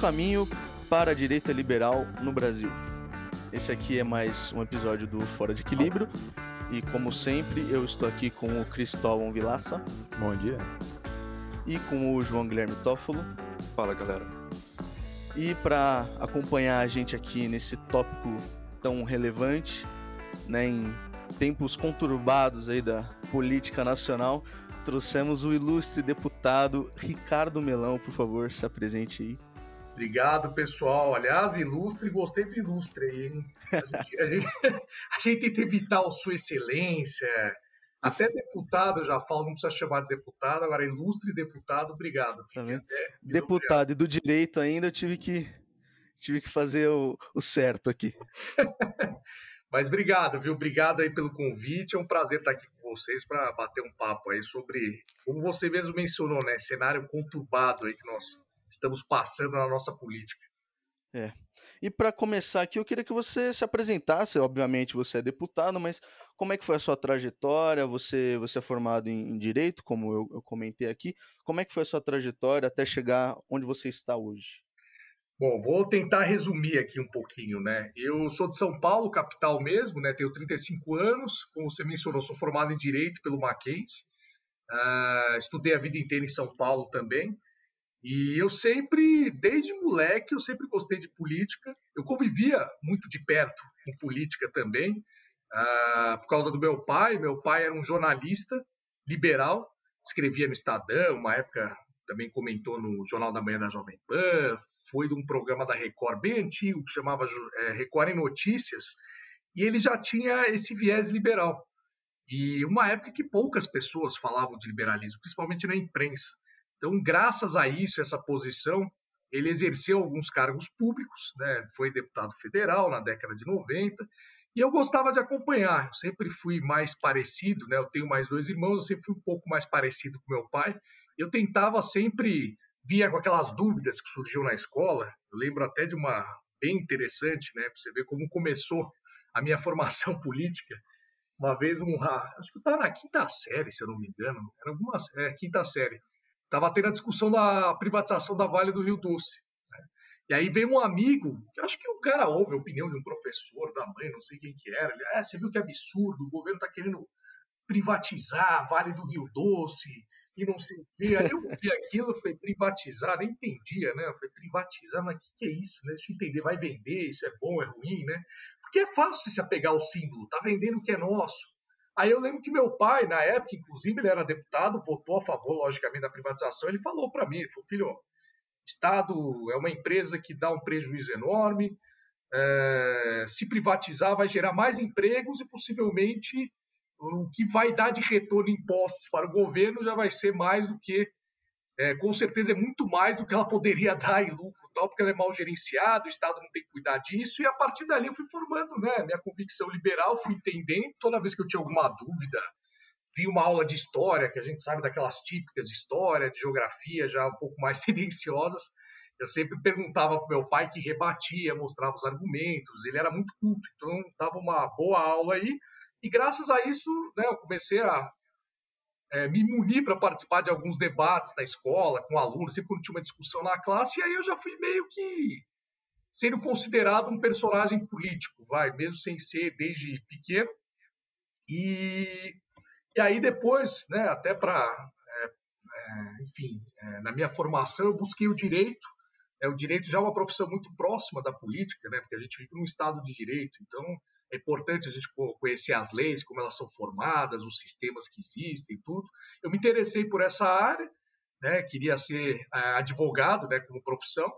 Caminho para a direita liberal no Brasil? Esse aqui é mais um episódio do Fora de Equilíbrio. E como sempre, eu estou aqui com o Cristóvão Vilaça. Bom dia. E com o João Guilherme Toffolo. Fala, galera. E para acompanhar a gente aqui nesse tópico tão relevante, né, em tempos conturbados aí da política nacional, trouxemos o ilustre deputado Ricardo Melão, por favor, se apresente aí. Obrigado, pessoal. Aliás, ilustre, gostei do ilustre aí, hein? A gente, a gente, a gente tenta evitar o Sua Excelência. Até deputado eu já falo, não precisa chamar de deputado, agora ilustre deputado, obrigado. Tá deputado e do direito ainda eu tive que, tive que fazer o, o certo aqui. Mas obrigado, viu? Obrigado aí pelo convite. É um prazer estar aqui com vocês para bater um papo aí sobre, como você mesmo mencionou, né? Cenário conturbado aí que nós estamos passando na nossa política. É. E para começar aqui, eu queria que você se apresentasse. Obviamente, você é deputado, mas como é que foi a sua trajetória? Você, você é formado em, em direito, como eu, eu, comentei aqui. Como é que foi a sua trajetória até chegar onde você está hoje? Bom, vou tentar resumir aqui um pouquinho, né? Eu sou de São Paulo, capital mesmo, né? Tenho 35 anos, como você mencionou, sou formado em direito pelo Mackenzie. Uh, estudei a vida inteira em São Paulo também. E eu sempre, desde moleque, eu sempre gostei de política. Eu convivia muito de perto com política também, uh, por causa do meu pai. Meu pai era um jornalista liberal, escrevia no Estadão, uma época também comentou no Jornal da Manhã da Jovem Pan, foi de um programa da Record bem antigo, que chamava é, Record em Notícias, e ele já tinha esse viés liberal. E uma época que poucas pessoas falavam de liberalismo, principalmente na imprensa. Então, graças a isso, essa posição, ele exerceu alguns cargos públicos, né? foi deputado federal na década de 90, e eu gostava de acompanhar. Eu sempre fui mais parecido, né? eu tenho mais dois irmãos, eu sempre fui um pouco mais parecido com meu pai. Eu tentava sempre, via com aquelas dúvidas que surgiam na escola, eu lembro até de uma bem interessante, né? para você ver como começou a minha formação política. Uma vez, um, acho que eu estava na quinta série, se eu não me engano, era alguma é, quinta série estava tendo a discussão da privatização da Vale do Rio Doce. Né? E aí veio um amigo, que acho que o cara ouve a opinião de um professor, da mãe, não sei quem que era. Ele, ah, você viu que absurdo, o governo está querendo privatizar a Vale do Rio Doce e não sei o quê. Aí eu vi aquilo, foi privatizar, nem entendia, né? Foi privatizar, mas o que, que é isso, né? Deixa eu entender, vai vender, isso é bom, é ruim, né? Porque é fácil você se apegar ao símbolo, tá vendendo o que é nosso. Aí eu lembro que meu pai, na época, inclusive ele era deputado, votou a favor, logicamente, da privatização. Ele falou para mim, falou, filho, Estado é uma empresa que dá um prejuízo enorme, é, se privatizar vai gerar mais empregos e possivelmente o que vai dar de retorno em impostos para o governo já vai ser mais do que é, com certeza é muito mais do que ela poderia dar em lucro, tal, porque ela é mal gerenciada, o Estado não tem que cuidar disso, e a partir dali eu fui formando né, minha convicção liberal, fui entendendo, toda vez que eu tinha alguma dúvida, vi uma aula de história, que a gente sabe daquelas típicas de história, de geografia, já um pouco mais tendenciosas, eu sempre perguntava para meu pai que rebatia, mostrava os argumentos, ele era muito culto, então dava uma boa aula aí, e graças a isso né, eu comecei a é, me munir para participar de alguns debates na escola, com alunos, sempre quando tinha uma discussão na classe, e aí eu já fui meio que sendo considerado um personagem político, vai, mesmo sem ser desde pequeno. E, e aí depois, né, até para, é, é, enfim, é, na minha formação eu busquei o direito, é, o direito já é uma profissão muito próxima da política, né, porque a gente vive num estado de direito, então é importante a gente conhecer as leis, como elas são formadas, os sistemas que existem, tudo. Eu me interessei por essa área, né? Queria ser uh, advogado, né? Como profissão.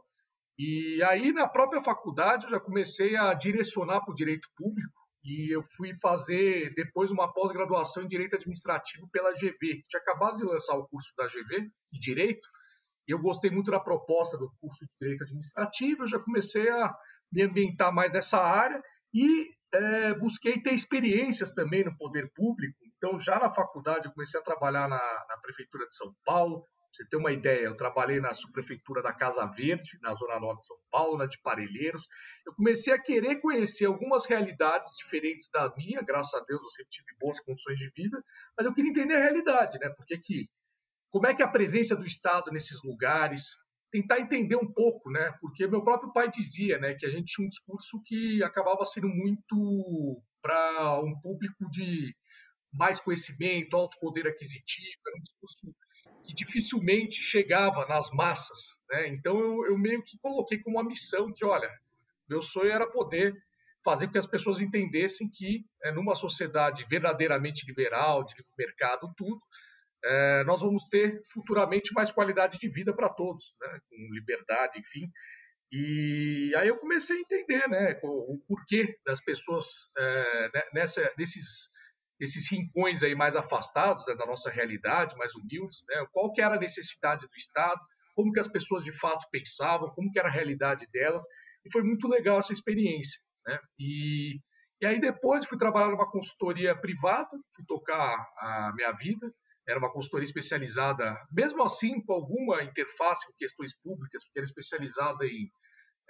E aí na própria faculdade eu já comecei a direcionar para o direito público e eu fui fazer depois uma pós-graduação em direito administrativo pela GV, que tinha acabado de lançar o curso da GV em direito. E eu gostei muito da proposta do curso de direito administrativo, eu já comecei a me ambientar mais nessa área e é, busquei ter experiências também no poder público. Então, já na faculdade, eu comecei a trabalhar na, na Prefeitura de São Paulo. Pra você ter uma ideia, eu trabalhei na subprefeitura da Casa Verde, na Zona Norte de São Paulo, na de Parelheiros. Eu comecei a querer conhecer algumas realidades diferentes da minha, graças a Deus eu sempre tive boas condições de vida, mas eu queria entender a realidade, né? Porque que, como é que a presença do Estado nesses lugares, tentar entender um pouco, né? Porque meu próprio pai dizia, né, que a gente tinha um discurso que acabava sendo muito para um público de mais conhecimento, alto poder aquisitivo, era um discurso que dificilmente chegava nas massas, né? Então eu, eu meio que coloquei como uma missão que, olha, meu sonho era poder fazer com que as pessoas entendessem que, é, numa sociedade verdadeiramente liberal, de livre mercado, tudo, é, nós vamos ter futuramente mais qualidade de vida para todos, né? com liberdade, enfim. E aí eu comecei a entender né, o, porquê das pessoas é, né, nessa, nesses, rincões aí mais afastados né, da nossa realidade, mais humildes, né, qual que era a necessidade do Estado, como que as pessoas de fato pensavam, como que era a realidade delas, e foi muito legal essa experiência. Né? E, e aí depois fui trabalhar numa consultoria privada, fui tocar a minha vida, era uma consultoria especializada, mesmo assim com alguma interface com questões públicas, porque era especializada em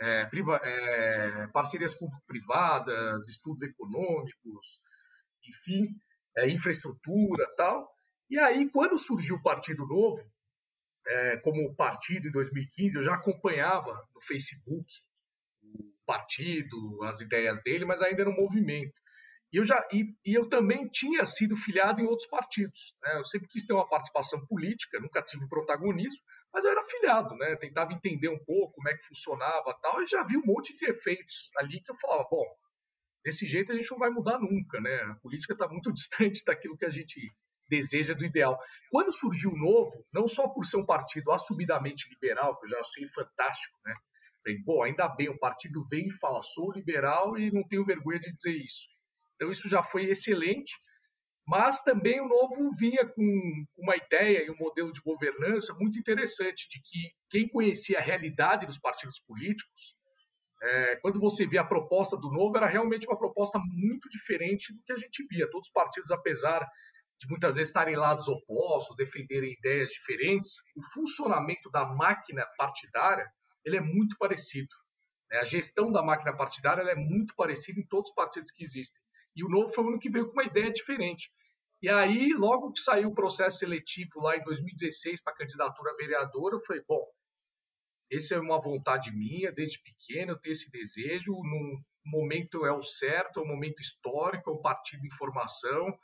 é, priva, é, parcerias público-privadas, estudos econômicos, enfim, é, infraestrutura tal. E aí, quando surgiu o Partido Novo, é, como partido em 2015, eu já acompanhava no Facebook o partido, as ideias dele, mas ainda era um movimento. E eu, já, e, e, eu também tinha sido filiado em outros partidos. Né? Eu sempre quis ter uma participação política, nunca tive protagonismo, mas eu era filiado, né? tentava entender um pouco como é que funcionava tal, e já vi um monte de efeitos ali que eu falava, bom, desse jeito a gente não vai mudar nunca, né? a política está muito distante daquilo que a gente deseja do ideal. Quando surgiu o Novo, não só por ser um partido assumidamente liberal, que eu já achei fantástico, né? Falei, bom, ainda bem, o partido vem e fala, sou liberal e não tenho vergonha de dizer isso. Então isso já foi excelente, mas também o novo vinha com, uma ideia e um modelo de governança muito interessante de que quem conhecia a realidade dos partidos políticos, é, quando você via a proposta do novo, era realmente uma proposta muito diferente do que a gente via. Todos os partidos, apesar de muitas vezes estarem lados opostos, defenderem ideias diferentes, o funcionamento da máquina partidária ele é muito parecido. Né? A gestão da máquina partidária é muito parecida em todos os partidos que existem. E o Novo foi o único que veio com uma ideia diferente. E aí, logo que saiu o processo seletivo lá em 2016 para candidatura a vereador, eu falei, bom, esse é uma vontade minha desde pequeno, eu tenho esse desejo, num momento é o certo, é um momento histórico, é um partido em formação.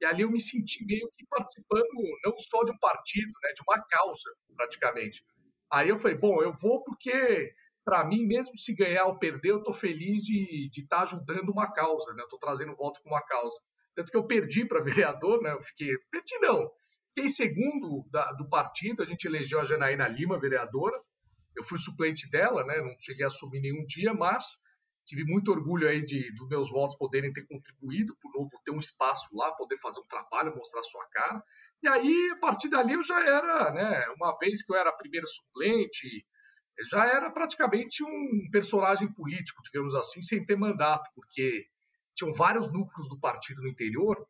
E ali eu me senti meio que participando não só de um partido, né, de uma causa, praticamente. Aí eu falei, bom, eu vou porque para mim, mesmo se ganhar ou perder, eu estou feliz de estar tá ajudando uma causa, né? Estou trazendo voto para uma causa. Tanto que eu perdi para vereador, né? Eu fiquei, perdi não, fiquei segundo da, do partido. A gente elegeu a Janaína Lima vereadora. Eu fui suplente dela, né? Não cheguei a assumir nenhum dia, mas tive muito orgulho aí de dos meus votos poderem ter contribuído para o novo ter um espaço lá, poder fazer um trabalho, mostrar sua cara. E aí, a partir dali, eu já era, né? Uma vez que eu era a primeira suplente, já era praticamente um personagem político, digamos assim, sem ter mandato, porque tinham vários núcleos do partido no interior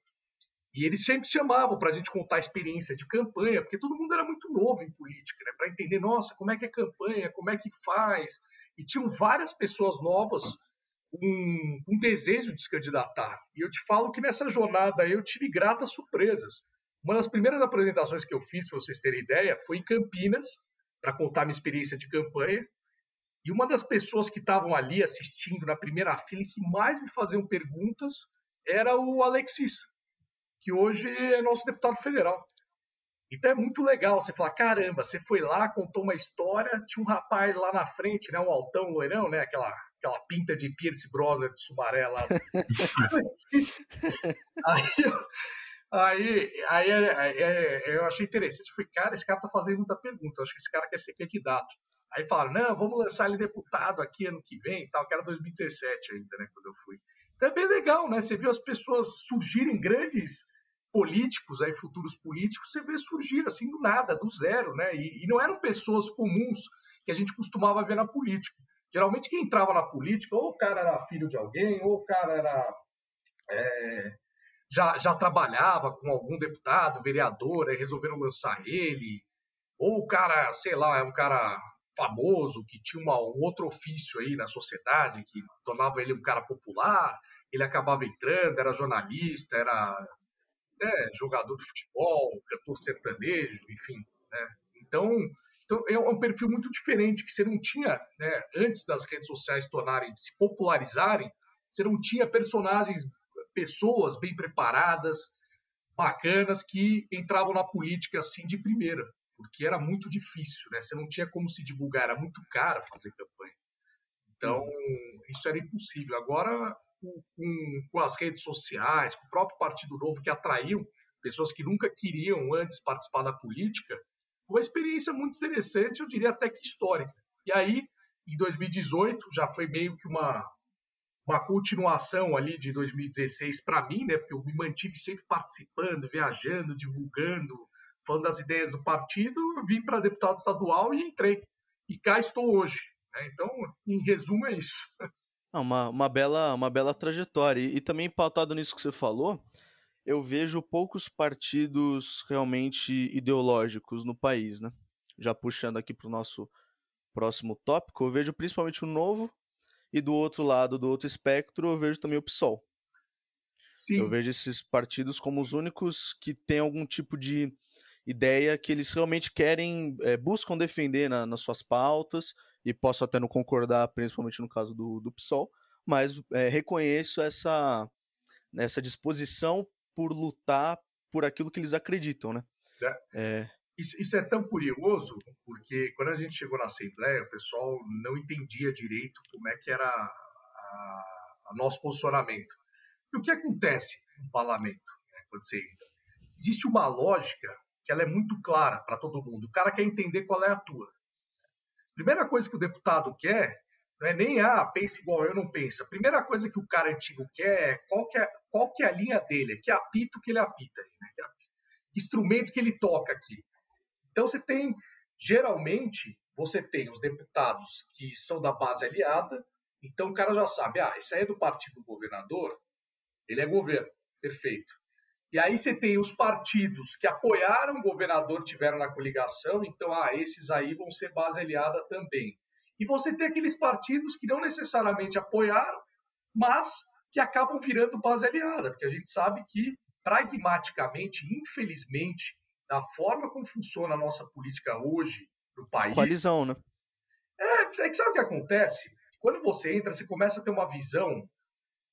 e eles sempre chamavam para a gente contar a experiência de campanha, porque todo mundo era muito novo em política, né? para entender, nossa, como é que é campanha, como é que faz. E tinham várias pessoas novas um, um desejo de se candidatar. E eu te falo que nessa jornada eu tive gratas surpresas. Uma das primeiras apresentações que eu fiz, para vocês terem ideia, foi em Campinas, para contar minha experiência de campanha. E uma das pessoas que estavam ali assistindo na primeira fila que mais me faziam perguntas era o Alexis, que hoje é nosso deputado federal. Então é muito legal você falar, caramba, você foi lá, contou uma história, tinha um rapaz lá na frente, né, um altão loirão, né, aquela, aquela pinta de Pierce Brosnan de Sumaré lá. aí, eu, Aí, aí, aí, eu achei interessante. Eu falei, cara, esse cara tá fazendo muita pergunta. Eu acho que esse cara quer ser candidato. Aí falaram, não, vamos lançar ele deputado aqui ano que vem tal, que era 2017 ainda, né, quando eu fui. Então é bem legal, né? Você viu as pessoas surgirem grandes políticos, aí futuros políticos, você vê surgir assim do nada, do zero, né? E, e não eram pessoas comuns que a gente costumava ver na política. Geralmente quem entrava na política, ou o cara era filho de alguém, ou o cara era é, já, já trabalhava com algum deputado, vereador, aí resolveram lançar ele, ou o cara, sei lá, é um cara famoso que tinha uma, um outro ofício aí na sociedade que tornava ele um cara popular, ele acabava entrando, era jornalista, era até jogador de futebol, cantor sertanejo, enfim, né? Então, Então é um perfil muito diferente que você não tinha, né, antes das redes sociais tornarem, se popularizarem, você não tinha personagens, pessoas bem preparadas, bacanas que entravam na política assim de primeira, porque era muito difícil, né? Você não tinha como se divulgar, era muito caro fazer campanha. Então, isso era impossível. Agora, com, com, as redes sociais, com o próprio Partido Novo, que atraiu pessoas que nunca queriam antes participar da política, foi uma experiência muito interessante, eu diria até que histórica. E aí, em 2018, já foi meio que uma, uma continuação ali de 2016 para mim, né? Porque eu me mantive sempre participando, viajando, divulgando, falando das ideias do partido, vim para deputado estadual e entrei. E cá estou hoje. Né? Então, em resumo, é isso. Uma, uma, bela, uma bela trajetória. E, e também pautado nisso que você falou, eu vejo poucos partidos realmente ideológicos no país, né? Já puxando aqui para o nosso próximo tópico, eu vejo principalmente o Novo e do outro lado, do outro espectro, eu vejo também o PSOL. Sim. Eu vejo esses partidos como os únicos que têm algum tipo de ideia que eles realmente querem, é, buscam defender na, nas suas pautas, e posso até não concordar, principalmente no caso do, do PSOL, mas é, reconheço essa, essa disposição por lutar por aquilo que eles acreditam, né? É. Isso, isso, é tão curioso, porque quando a gente chegou na Assembleia, o pessoal não entendia direito como é que era o nosso posicionamento. E o que acontece no parlamento, né, quando você entra? Existe uma lógica que ela é muito clara para todo mundo. O cara quer entender qual é a tua. Primeira coisa que o deputado quer não é nem, ah, pensa igual eu, não pensa. Primeira coisa que o cara antigo quer é qual que é, qual que é a linha dele, que apito que ele apita, né? que instrumento que ele toca aqui. Então você tem, geralmente, você tem os deputados que são da base aliada, então o cara já sabe, ah, esse aí é do partido do governador, ele é governo, perfeito. E aí você tem os partidos que apoiaram o governador, tiveram na coligação, então, ah, esses aí vão ser base aliada também. E você tem aqueles partidos que não necessariamente apoiaram, mas que acabam virando base aliada, porque a gente sabe que, pragmaticamente, infelizmente, da forma como funciona a nossa política hoje no país. Coalizão, né? É, é que sabe o que acontece? Quando você entra, você começa a ter uma visão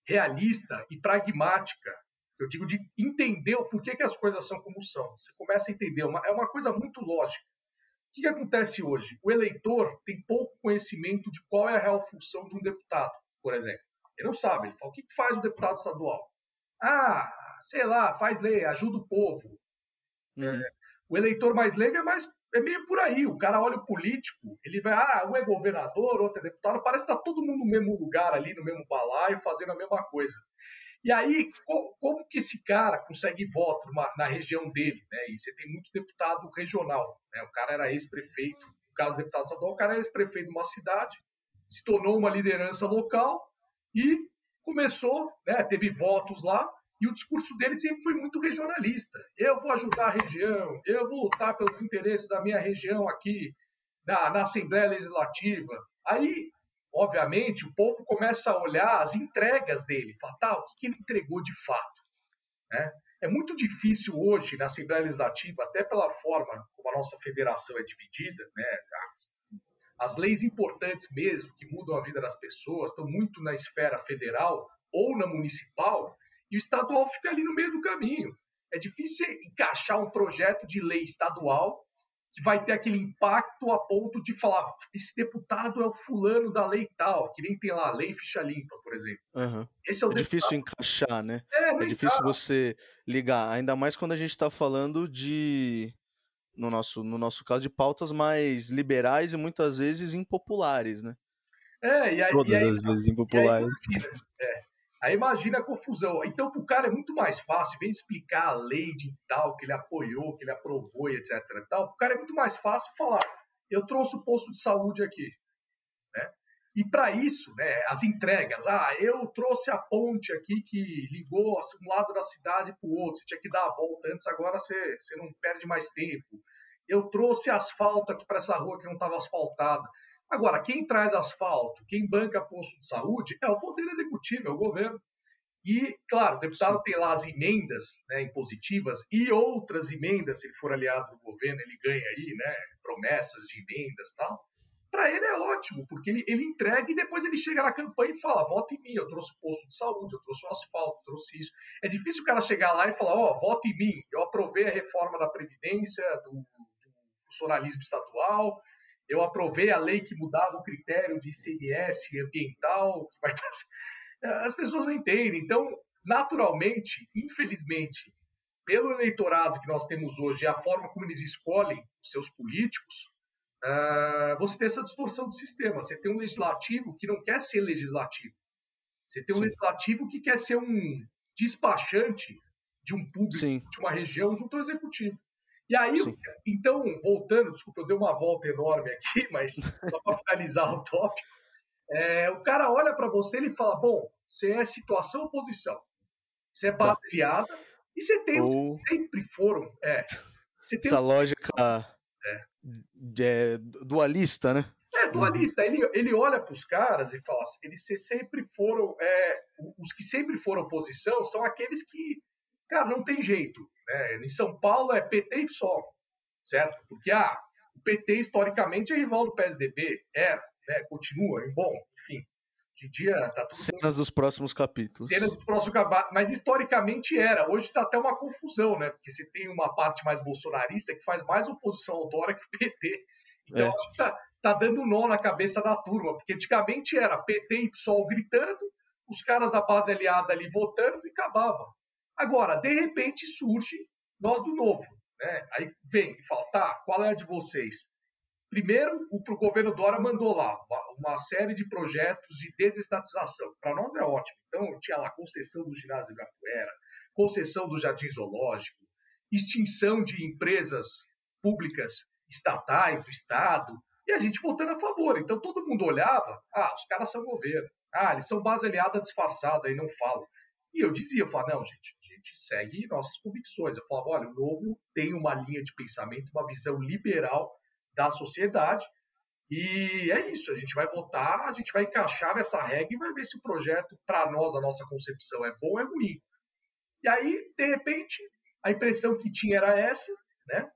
realista e pragmática. Eu digo de entender o porquê que as coisas são como são. Você começa a entender. Uma, é uma coisa muito lógica. O que, que acontece hoje? O eleitor tem pouco conhecimento de qual é a real função de um deputado, por exemplo. Ele não sabe. Ele fala: o que, que faz o deputado estadual? Ah, sei lá, faz lei, ajuda o povo. Uhum. O eleitor mais leigo é mais é meio por aí. O cara olha o político, ele vai, ah, um é governador, outro é deputado, parece que está todo mundo no mesmo lugar ali, no mesmo balaio, fazendo a mesma coisa. E aí, como que esse cara consegue voto numa, na região dele? Né? E você tem muito deputado regional. Né? O cara era ex-prefeito, no caso do deputado estadual, o cara era ex-prefeito de uma cidade, se tornou uma liderança local e começou, né? teve votos lá, e o discurso dele sempre foi muito regionalista. Eu vou ajudar a região, eu vou lutar pelos interesses da minha região aqui na, na Assembleia Legislativa. Aí obviamente, o povo começa a olhar as entregas dele, falar, tá, o que ele entregou de fato. Né? É muito difícil hoje, na Assembleia Legislativa, até pela forma como a nossa federação é dividida, né? as leis importantes mesmo, que mudam a vida das pessoas, estão muito na esfera federal ou na municipal, e o estadual fica ali no meio do caminho. É difícil encaixar um projeto de lei estadual que vai ter aquele impacto a ponto de falar esse deputado é o fulano da lei tal, que nem tem lá a lei ficha limpa, por exemplo. Uhum. Esse é, o é difícil encaixar, né? É, é difícil você ligar, ainda mais quando a gente está falando de no nosso, no nosso caso de pautas mais liberais e muitas vezes impopulares, né? É, e aí, Todas e aí, as vezes impopulares. Aí, é, Aí imagina a confusão. Então, para o cara é muito mais fácil, vem explicar a lei de tal, que ele apoiou, que ele aprovou etc. Para o cara é muito mais fácil falar: eu trouxe o posto de saúde aqui. Né? E para isso, né, as entregas, ah, eu trouxe a ponte aqui que ligou um lado da cidade para o outro, você tinha que dar a volta antes, agora você, você não perde mais tempo. Eu trouxe asfalto aqui para essa rua que não estava asfaltada. Agora, quem traz asfalto, quem banca posto de saúde é o Poder Executivo, é o governo. E, claro, o deputado Sim. tem lá as emendas né, impositivas e outras emendas, se ele for aliado do governo, ele ganha aí, né, promessas de emendas e tal. Para ele é ótimo, porque ele, ele entrega e depois ele chega na campanha e fala: vota em mim, eu trouxe posto de saúde, eu trouxe o asfalto, eu trouxe isso. É difícil o cara chegar lá e falar: ó, oh, vota em mim, eu aprovei a reforma da Previdência, do, do funcionalismo estadual, eu aprovei a lei que mudava o critério de ICMS ambiental, que vai as pessoas não entendem. Então, naturalmente, infelizmente, pelo eleitorado que nós temos hoje e a forma como eles escolhem os seus políticos, uh, você tem essa distorção do sistema. Você tem um legislativo que não quer ser legislativo. Você tem um Sim. legislativo que quer ser um despachante de um público, Sim. de uma região, junto ao executivo. E aí, Sim. então, voltando, desculpa, eu dei uma volta enorme aqui, mas só para finalizar o tópico, é, o cara olha para você e ele fala: bom, você é situação ou posição, você é base aliada, tá. e você tem ou... os que sempre foram. É, Essa lógica é. é. dualista, né? É, dualista. Ele, ele olha para os caras e fala: assim, eles sempre foram. É, os que sempre foram posição são aqueles que, cara, não tem jeito. Né? Em São Paulo é PT e PSOL, certo? Porque ah, o PT historicamente é rival do PSDB, era né? Continua, bom, enfim. Em dia tá tudo. Cenas dos próximos capítulos. Cenas dos próximos capítulos. Mas historicamente era. Hoje está até uma confusão, né? Porque você tem uma parte mais bolsonarista que faz mais oposição ao Dória que o PT. Então, é. acho que tá, tá dando nó na cabeça da turma. Porque antigamente era PT e PSOL gritando, os caras da base aliada ali votando e acabava. Agora, de repente surge nós do novo. Né? Aí vem e fala, tá, qual é a de vocês? Primeiro, o governo Dória mandou lá uma série de projetos de desestatização. Para nós é ótimo. Então, tinha lá concessão do ginásio Ibirapuera, concessão do jardim zoológico, extinção de empresas públicas estatais do Estado, e a gente votando a favor. Então, todo mundo olhava, ah, os caras são governo. Ah, eles são base aliada disfarçada e não falam. E eu dizia, eu falava, não, gente, gente segue nossas convicções. Eu falava, olha, o Novo tem uma linha de pensamento, uma visão liberal da sociedade. E é isso, a gente vai votar, a gente vai encaixar nessa regra e vai ver se o projeto, para nós, a nossa concepção é bom ou é ruim. E aí, de repente, a impressão que tinha era essa, né?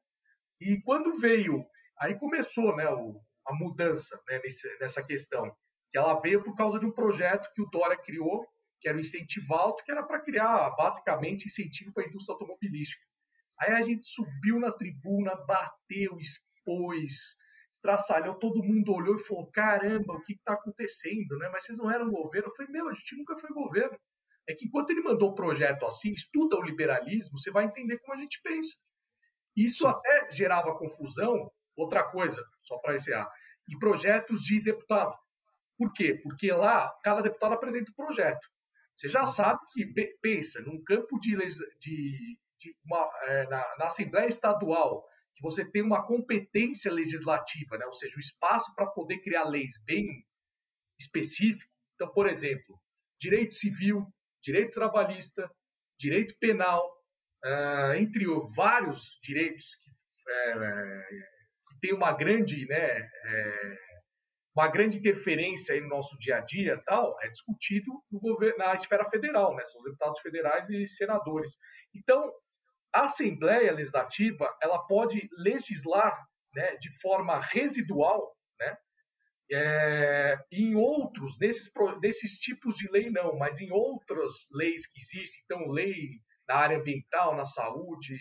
E quando veio, aí começou né, o, a mudança né, nesse, nessa questão, que ela veio por causa de um projeto que o Dória criou, que era o Incentivo Alto, que era para criar, basicamente, incentivo para a indústria automobilística. Aí a gente subiu na tribuna, bateu, expôs, estraçalhou, todo mundo olhou e falou: caramba, o que está acontecendo? Né? Mas vocês não eram governo? Eu falei: meu, a gente nunca foi governo. É que enquanto ele mandou o projeto assim, estuda o liberalismo, você vai entender como a gente pensa. Isso até gerava confusão. Outra coisa, só para encerrar, em projetos de deputado. Por quê? Porque lá cada deputado apresenta um projeto. Você já sabe que pensa num campo de, de, de uma, é, na, na Assembleia Estadual que você tem uma competência legislativa, né? ou seja, o espaço para poder criar leis bem específicos. Então, por exemplo, direito civil, direito trabalhista, direito penal, uh, entre vários direitos que, é, que tem uma grande, né, é, uma grande interferência no nosso dia a dia, tal, é discutido no governo, na esfera federal, né? São os deputados federais e senadores. Então, a Assembleia Legislativa ela pode legislar né, de forma residual, né, é, em outros, nesses, nesses tipos de lei não, mas em outras leis que existem, então lei na área ambiental, na saúde,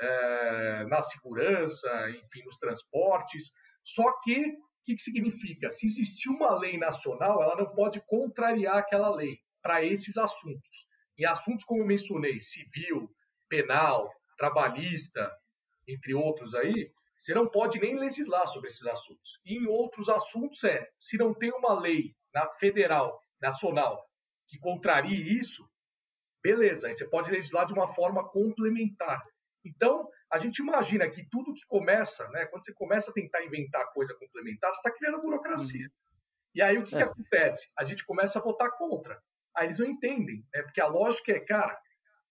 é, na segurança, enfim, nos transportes, só que o que, que significa? Se existir uma lei nacional, ela não pode contrariar aquela lei para esses assuntos. Em assuntos como eu mencionei, civil, penal, trabalhista, entre outros aí, você não pode nem legislar sobre esses assuntos. E em outros assuntos é, se não tem uma lei na federal, nacional, que contrarie isso, beleza, aí você pode legislar de uma forma complementar. Então, a gente imagina que tudo que começa, né, quando você começa a tentar inventar coisa complementar, você está criando burocracia. Uhum. E aí o que, é. que acontece? A gente começa a votar contra. Aí eles não entendem, né, porque a lógica é, cara,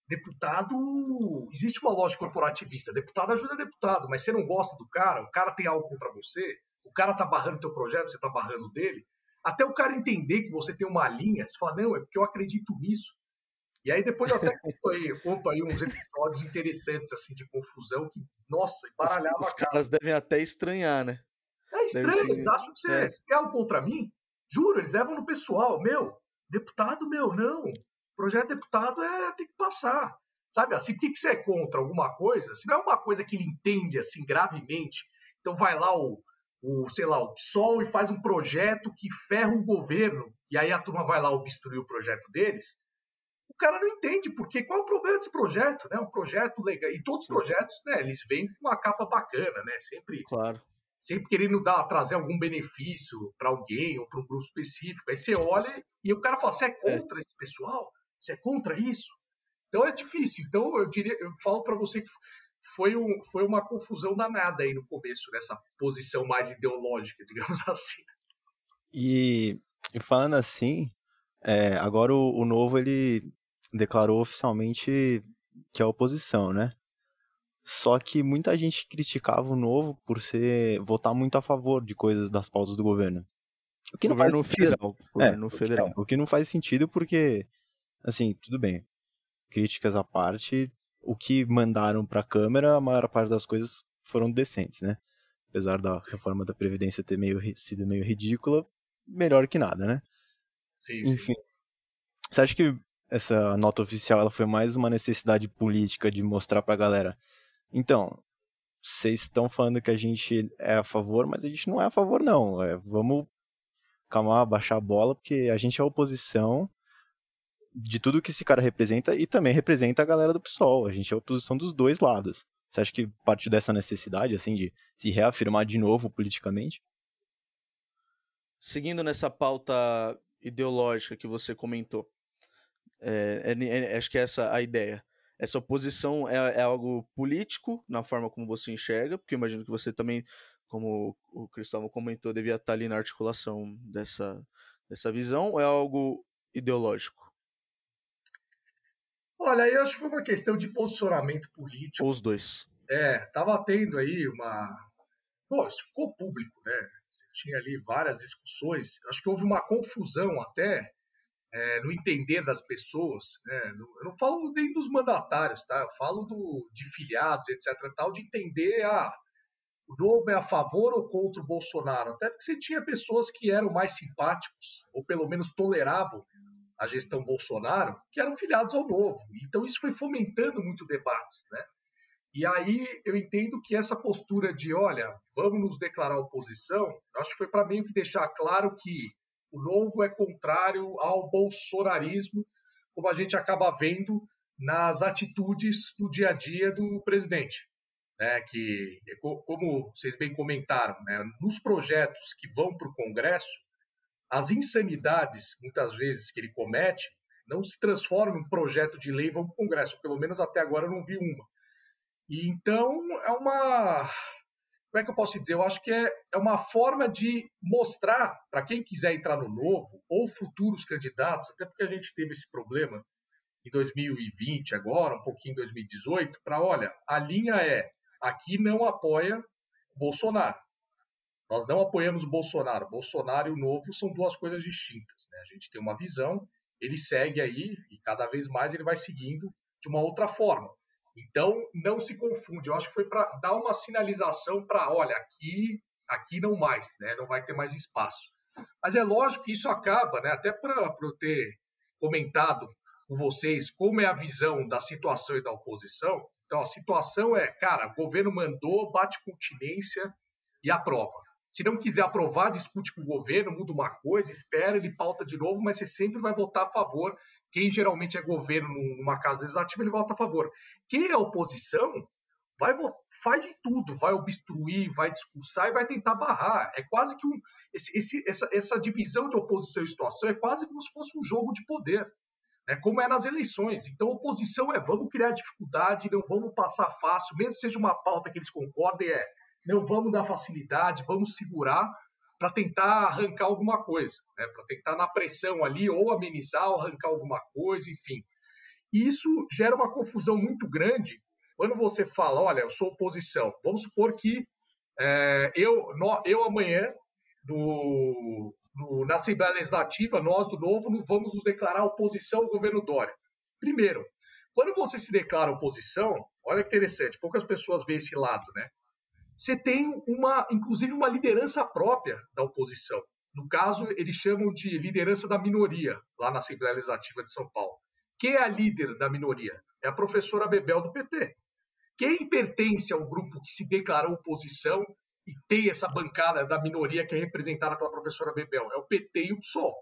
deputado. Existe uma lógica corporativista. Deputado ajuda deputado, mas você não gosta do cara, o cara tem algo contra você, o cara tá barrando teu projeto, você tá barrando dele. Até o cara entender que você tem uma linha, você fala, não, é porque eu acredito nisso. E aí depois eu até conto aí uns episódios interessantes assim de confusão que, nossa, embaralhava Os, os caras devem até estranhar, né? É estranho, eles acham que você é. quer algo contra mim. Juro, eles levam no pessoal, meu, deputado meu, não. Projeto deputado é tem que passar. Sabe assim, por que, que você é contra alguma coisa? Se não é uma coisa que ele entende assim gravemente, então vai lá o, o sei lá, o PSOL e faz um projeto que ferra o governo, e aí a turma vai lá obstruir o projeto deles, o cara não entende porque qual é o problema desse projeto, né? Um projeto legal. E todos os projetos, né, eles vêm com uma capa bacana, né? Sempre Claro sempre querendo dar, trazer algum benefício para alguém ou para um grupo específico. Aí você olha e o cara fala: você é, é. contra é. esse pessoal? Você é contra isso? Então é difícil. Então eu diria, eu falo para você que foi, um, foi uma confusão danada aí no começo, nessa posição mais ideológica, digamos assim. E, e falando assim, é, agora o, o novo ele declarou oficialmente que é oposição, né? Só que muita gente criticava o novo por ser votar muito a favor de coisas das pautas do governo. O que governo não faz federal. Governo é, federal. O que não faz sentido porque, assim, tudo bem. Críticas à parte, o que mandaram para a Câmara, a maior parte das coisas foram decentes, né? Apesar da reforma da Previdência ter meio, sido meio ridícula, melhor que nada, né? Sim, Enfim. Sim. Você acha que essa nota oficial ela foi mais uma necessidade política de mostrar pra galera então, vocês estão falando que a gente é a favor, mas a gente não é a favor, não. É, vamos calmar, baixar a bola, porque a gente é a oposição de tudo que esse cara representa e também representa a galera do PSOL. A gente é a oposição dos dois lados. Você acha que parte dessa necessidade, assim, de se reafirmar de novo politicamente? Seguindo nessa pauta ideológica que você comentou, é, é, é, acho que é essa a ideia essa oposição é, é, algo político na forma como você enxerga, porque imagino que você também, como o Cristóvão comentou, devia estar ali na articulação dessa, dessa visão, ou é algo ideológico? Olha, eu acho que foi uma questão de posicionamento político. Os dois. É, tava tendo aí uma. Pô, isso ficou público, né? Você tinha ali várias discussões. Acho que houve uma confusão até é, no entender das pessoas, né? eu não falo nem dos mandatários, tá? Eu falo do, de filiados, etc. Tal, de entender ah, o novo é a favor ou contra o Bolsonaro. Até porque você tinha pessoas que eram mais simpáticos, ou pelo menos toleravam a gestão Bolsonaro, que eram filiados ao novo. Então isso foi fomentando muito debates, né? E aí eu entendo que essa postura de, olha, vamos nos declarar oposição, acho que foi para meio que deixar claro que o novo é contrário ao bolsonarismo, como a gente acaba vendo nas atitudes do dia a dia do presidente. Né, que, como vocês bem comentaram, né, nos projetos que vão para o Congresso, as insanidades, muitas vezes, que ele comete, não se transformam em projeto de lei vão para o Congresso. Pelo menos até agora eu não vi uma. E então é uma como é que eu posso dizer? Eu acho que é, é uma forma de mostrar para quem quiser entrar no novo ou futuros candidatos, até porque a gente teve esse problema em 2020 agora, um pouquinho em 2018, para olha, a linha é aqui não apoia Bolsonaro. Nós não apoiamos Bolsonaro. Bolsonaro e o novo são duas coisas distintas. Né? A gente tem uma visão, ele segue aí e cada vez mais ele vai seguindo de uma outra forma. Então, não se confunde. Eu acho que foi para dar uma sinalização para, olha, aqui, aqui não mais, né? Não vai ter mais espaço. Mas é lógico que isso acaba, né? Até para eu ter comentado com vocês como é a visão da situação e da oposição. Então, a situação é, cara, o governo mandou, bate continência e aprova. Se não quiser aprovar, discute com o governo, muda uma coisa, espera, ele pauta de novo, mas você sempre vai votar a favor quem geralmente é governo numa casa legislativa, ele vota a favor. Quem é oposição vai faz de tudo, vai obstruir, vai discursar e vai tentar barrar. É quase que um, esse, esse, essa, essa divisão de oposição e situação é quase como se fosse um jogo de poder, né? como é nas eleições. Então, oposição é vamos criar dificuldade, não vamos passar fácil, mesmo que seja uma pauta que eles concordem, é não vamos dar facilidade, vamos segurar, para tentar arrancar alguma coisa, né? para tentar na pressão ali ou amenizar ou arrancar alguma coisa, enfim. E isso gera uma confusão muito grande quando você fala, olha, eu sou oposição. Vamos supor que é, eu, no, eu amanhã, no, na Assembleia Legislativa, nós do Novo vamos nos declarar oposição ao governo Dória. Primeiro, quando você se declara oposição, olha que interessante, poucas pessoas veem esse lado, né? Você tem uma, inclusive, uma liderança própria da oposição. No caso, eles chamam de liderança da minoria, lá na Assembleia Legislativa de São Paulo. Quem é a líder da minoria? É a professora Bebel do PT. Quem pertence ao grupo que se declarou oposição e tem essa bancada da minoria que é representada pela professora Bebel? É o PT e o PSOL.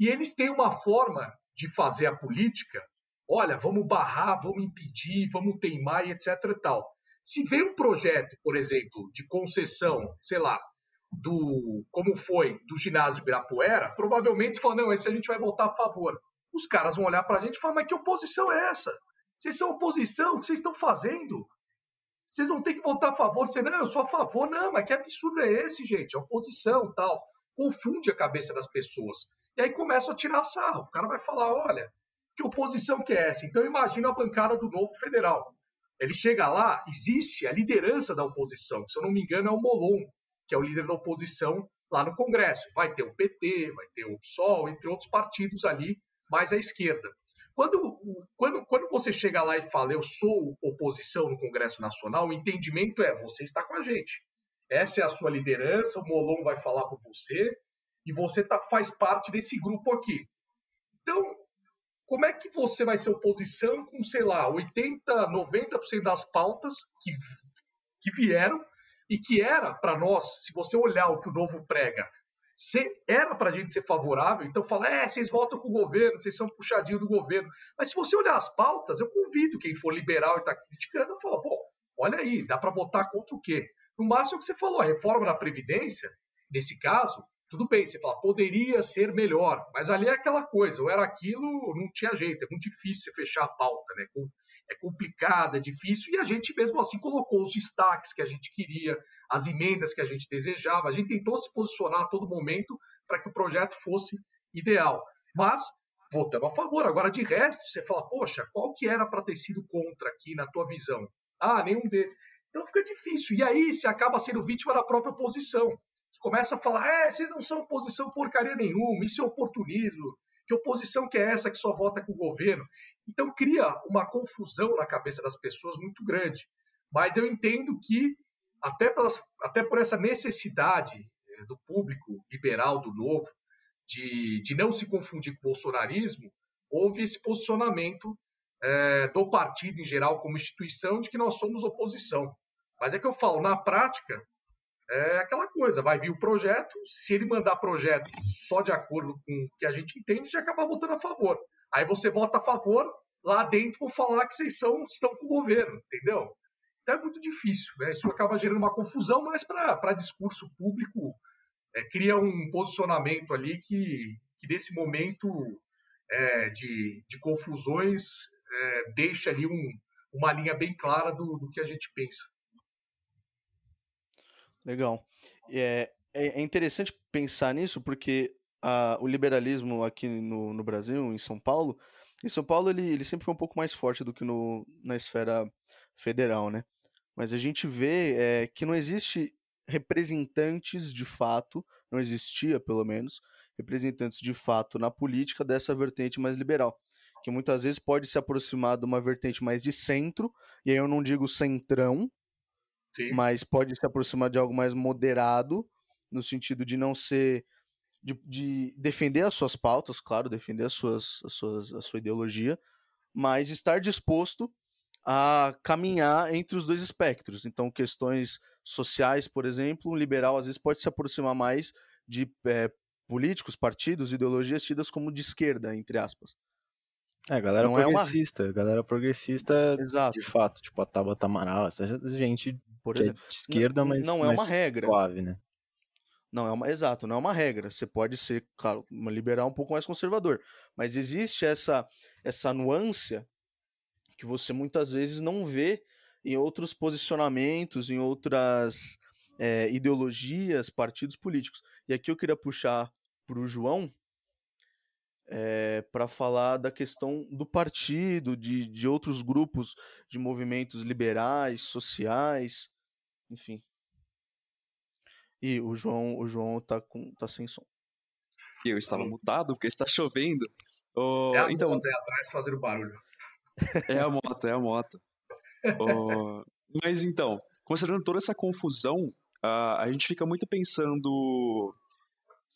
E eles têm uma forma de fazer a política. Olha, vamos barrar, vamos impedir, vamos teimar e etc. E tal. Se vem um projeto, por exemplo, de concessão, sei lá, do como foi do ginásio Ibirapuera, provavelmente você fala, não, esse a gente vai votar a favor. Os caras vão olhar para a gente e falar, mas que oposição é essa? Vocês são oposição, o que vocês estão fazendo? Vocês vão ter que votar a favor. Você, não, eu sou a favor. Não, mas que absurdo é esse, gente? A oposição tal. Confunde a cabeça das pessoas. E aí começa a tirar sarro. O cara vai falar, olha, que oposição que é essa? Então imagina a bancada do novo federal. Ele chega lá, existe a liderança da oposição, que, se eu não me engano é o Molon, que é o líder da oposição lá no Congresso. Vai ter o PT, vai ter o PSOL, entre outros partidos ali mais à esquerda. Quando, quando, quando você chega lá e fala eu sou oposição no Congresso Nacional, o entendimento é você está com a gente. Essa é a sua liderança, o Molon vai falar por você e você tá, faz parte desse grupo aqui. Então, como é que você vai ser oposição com, sei lá, 80%, 90% das pautas que, que vieram e que era para nós, se você olhar o que o novo prega, era para a gente ser favorável, então fala, é, vocês votam com o governo, vocês são puxadinho do governo. Mas se você olhar as pautas, eu convido quem for liberal e está criticando, eu falo, bom, olha aí, dá para votar contra o quê? No máximo é o que você falou, a reforma da Previdência, nesse caso, tudo bem, você fala, poderia ser melhor, mas ali é aquela coisa, ou era aquilo, não tinha jeito, é muito difícil fechar a pauta, né? É complicado, é difícil, e a gente mesmo assim colocou os destaques que a gente queria, as emendas que a gente desejava, a gente tentou se posicionar a todo momento para que o projeto fosse ideal. Mas votamos a favor. Agora, de resto, você fala, poxa, qual que era para ter sido contra aqui na tua visão? Ah, nenhum desses. Então fica difícil. E aí você acaba sendo vítima da própria oposição começa a falar: é, vocês não são oposição porcaria nenhuma, isso é oportunismo. Que oposição que é essa que só vota com o governo? Então cria uma confusão na cabeça das pessoas muito grande. Mas eu entendo que, até, pelas, até por essa necessidade eh, do público liberal, do novo, de, de não se confundir com o bolsonarismo, houve esse posicionamento é, do partido em geral como instituição de que nós somos oposição. Mas é que eu falo, na prática, é aquela coisa, vai vir o projeto, se ele mandar projeto só de acordo com o que a gente entende, já acaba votando a favor. Aí você vota a favor, lá dentro vão falar que vocês são, estão com o governo, entendeu? Então é muito difícil, né? Isso acaba gerando uma confusão, mas para discurso público é, cria um posicionamento ali que, que nesse momento é, de, de confusões é, deixa ali um, uma linha bem clara do, do que a gente pensa. Legal. É, é, é interessante pensar nisso porque a, o liberalismo aqui no, no Brasil, em São Paulo, em São Paulo ele, ele sempre foi um pouco mais forte do que no, na esfera federal, né? Mas a gente vê é, que não existe representantes de fato, não existia pelo menos, representantes de fato na política dessa vertente mais liberal, que muitas vezes pode se aproximar de uma vertente mais de centro, e aí eu não digo centrão, Sim. mas pode se aproximar de algo mais moderado, no sentido de não ser. De, de defender as suas pautas, claro, defender as suas, as suas, a sua ideologia, mas estar disposto a caminhar entre os dois espectros. Então, questões sociais, por exemplo, um liberal às vezes pode se aproximar mais de é, políticos, partidos, ideologias tidas como de esquerda, entre aspas. É, galera não progressista, é uma... galera progressista Exato. de fato, tipo a Tabata Amaral, essa gente por é exemplo, é de esquerda, mas não é uma regra. Suave, né? Não é uma, exato, não é uma regra. Você pode ser, claro, uma liberal um pouco mais conservador, mas existe essa essa nuance que você muitas vezes não vê em outros posicionamentos, em outras é, ideologias, partidos políticos. E aqui eu queria puxar para o João é, para falar da questão do partido, de, de outros grupos de movimentos liberais, sociais, enfim. E o João, o João tá com tá sem som. Eu estava mutado porque está chovendo. Oh, é a então, moto aí atrás fazendo barulho. É a moto, é a moto. oh, mas então, considerando toda essa confusão, uh, a gente fica muito pensando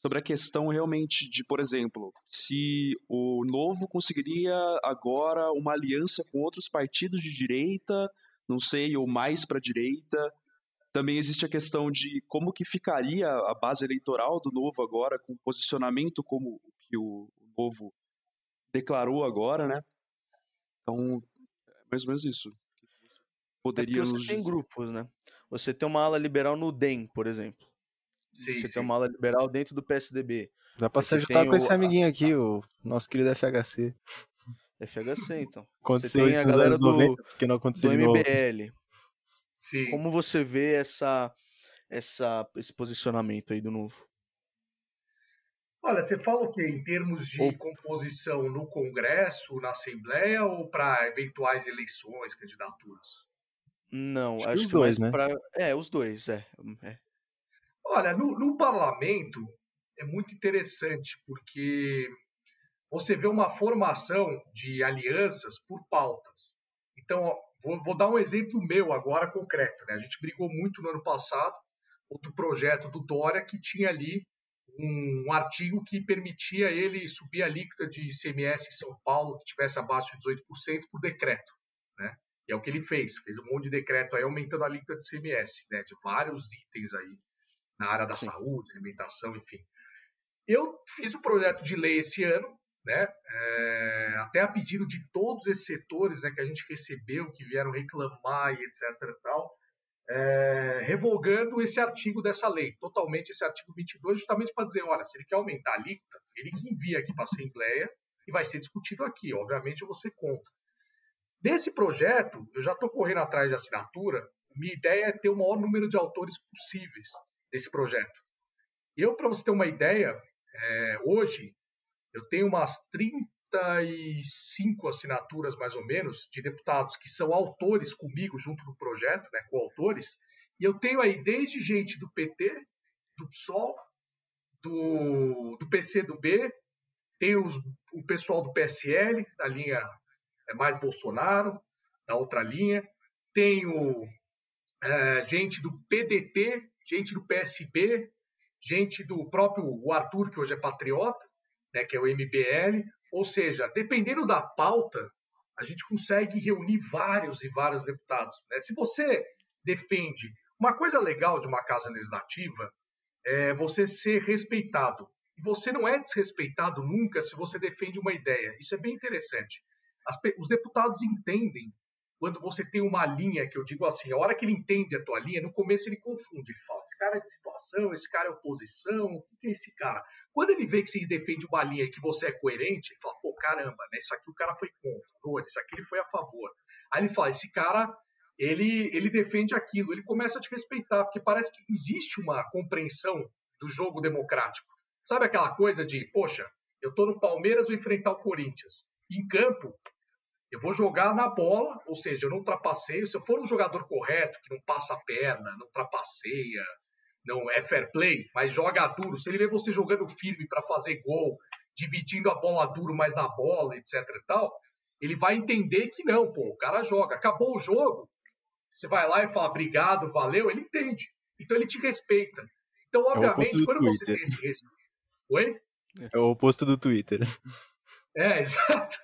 sobre a questão realmente de, por exemplo, se o Novo conseguiria agora uma aliança com outros partidos de direita, não sei, ou mais para a direita. Também existe a questão de como que ficaria a base eleitoral do Novo agora, com posicionamento como que o Novo declarou agora, né? Então, é mais ou menos isso. Poderia é você tem dizer. grupos, né? Você tem uma ala liberal no DEM, por exemplo. Sim, você sim. tem uma ala liberal dentro do PSDB. Dá pra se ajudar com o... esse amiguinho aqui, o nosso querido FHC. FHC, então. Aconteceu você tem a galera do, 90, que não aconteceu do MBL. Sim. Como você vê essa, essa, esse posicionamento aí do novo? Olha, você fala o quê? Em termos de ou... composição no Congresso, na Assembleia ou para eventuais eleições, candidaturas? Não, acho, acho que dois, mais né? para. É, os dois, é. é. Olha, no, no parlamento é muito interessante, porque você vê uma formação de alianças por pautas. Então, vou, vou, dar um exemplo meu agora concreto. Né? A gente brigou muito no ano passado contra o projeto do Dória, que tinha ali um, um artigo que permitia ele subir a alíquota de ICMS em São Paulo, que tivesse abaixo de 18%, por decreto. Né? E é o que ele fez. Fez um monte de decreto aí aumentando a alíquota de ICMS, né? de vários itens aí na área da Sim. saúde, alimentação, enfim. Eu fiz o projeto de lei esse ano, né? É, até a pedido de todos esses setores né, que a gente recebeu, que vieram reclamar e etc. E tal, é, revogando esse artigo dessa lei, totalmente esse artigo 22, justamente para dizer: olha, se ele quer aumentar a alíquota, ele que envia aqui para a Assembleia e vai ser discutido aqui. Obviamente, ser contra. Nesse projeto, eu já estou correndo atrás de assinatura. Minha ideia é ter o maior número de autores possíveis desse projeto. Eu, para você ter uma ideia, é, hoje eu tenho umas 35 assinaturas, mais ou menos, de deputados que são autores comigo junto no projeto, né, coautores, e eu tenho aí desde gente do PT, do PSOL, do, do PCdoB, tenho os, o pessoal do PSL, da linha é, mais Bolsonaro, da outra linha, tenho é, gente do PDT, gente do PSB, gente do próprio o Arthur, que hoje é patriota, né, que é o MBL. Ou seja, dependendo da pauta, a gente consegue reunir vários e vários deputados. Né? Se você defende. Uma coisa legal de uma casa legislativa é você ser respeitado. E você não é desrespeitado nunca se você defende uma ideia. Isso é bem interessante. As, os deputados entendem quando você tem uma linha que eu digo assim, a hora que ele entende a tua linha, no começo ele confunde, ele fala, esse cara é de situação, esse cara é oposição, o que é esse cara? Quando ele vê que você defende uma linha e que você é coerente, ele fala, pô, caramba, né, isso aqui o cara foi contra, isso aqui ele foi a favor. Aí ele fala, esse cara, ele, ele defende aquilo, ele começa a te respeitar, porque parece que existe uma compreensão do jogo democrático. Sabe aquela coisa de, poxa, eu tô no Palmeiras, vou enfrentar o Corinthians. Em campo, eu vou jogar na bola, ou seja, eu não trapaceio. Se eu for um jogador correto, que não passa a perna, não trapaceia, não é fair play, mas joga duro. Se ele vê você jogando firme para fazer gol, dividindo a bola duro mais na bola, etc e tal, ele vai entender que não, pô, o cara joga. Acabou o jogo, você vai lá e fala obrigado, valeu, ele entende. Então ele te respeita. Então, é obviamente, é quando Twitter. você tem esse respeito. Oi? É o oposto do Twitter. É, exato.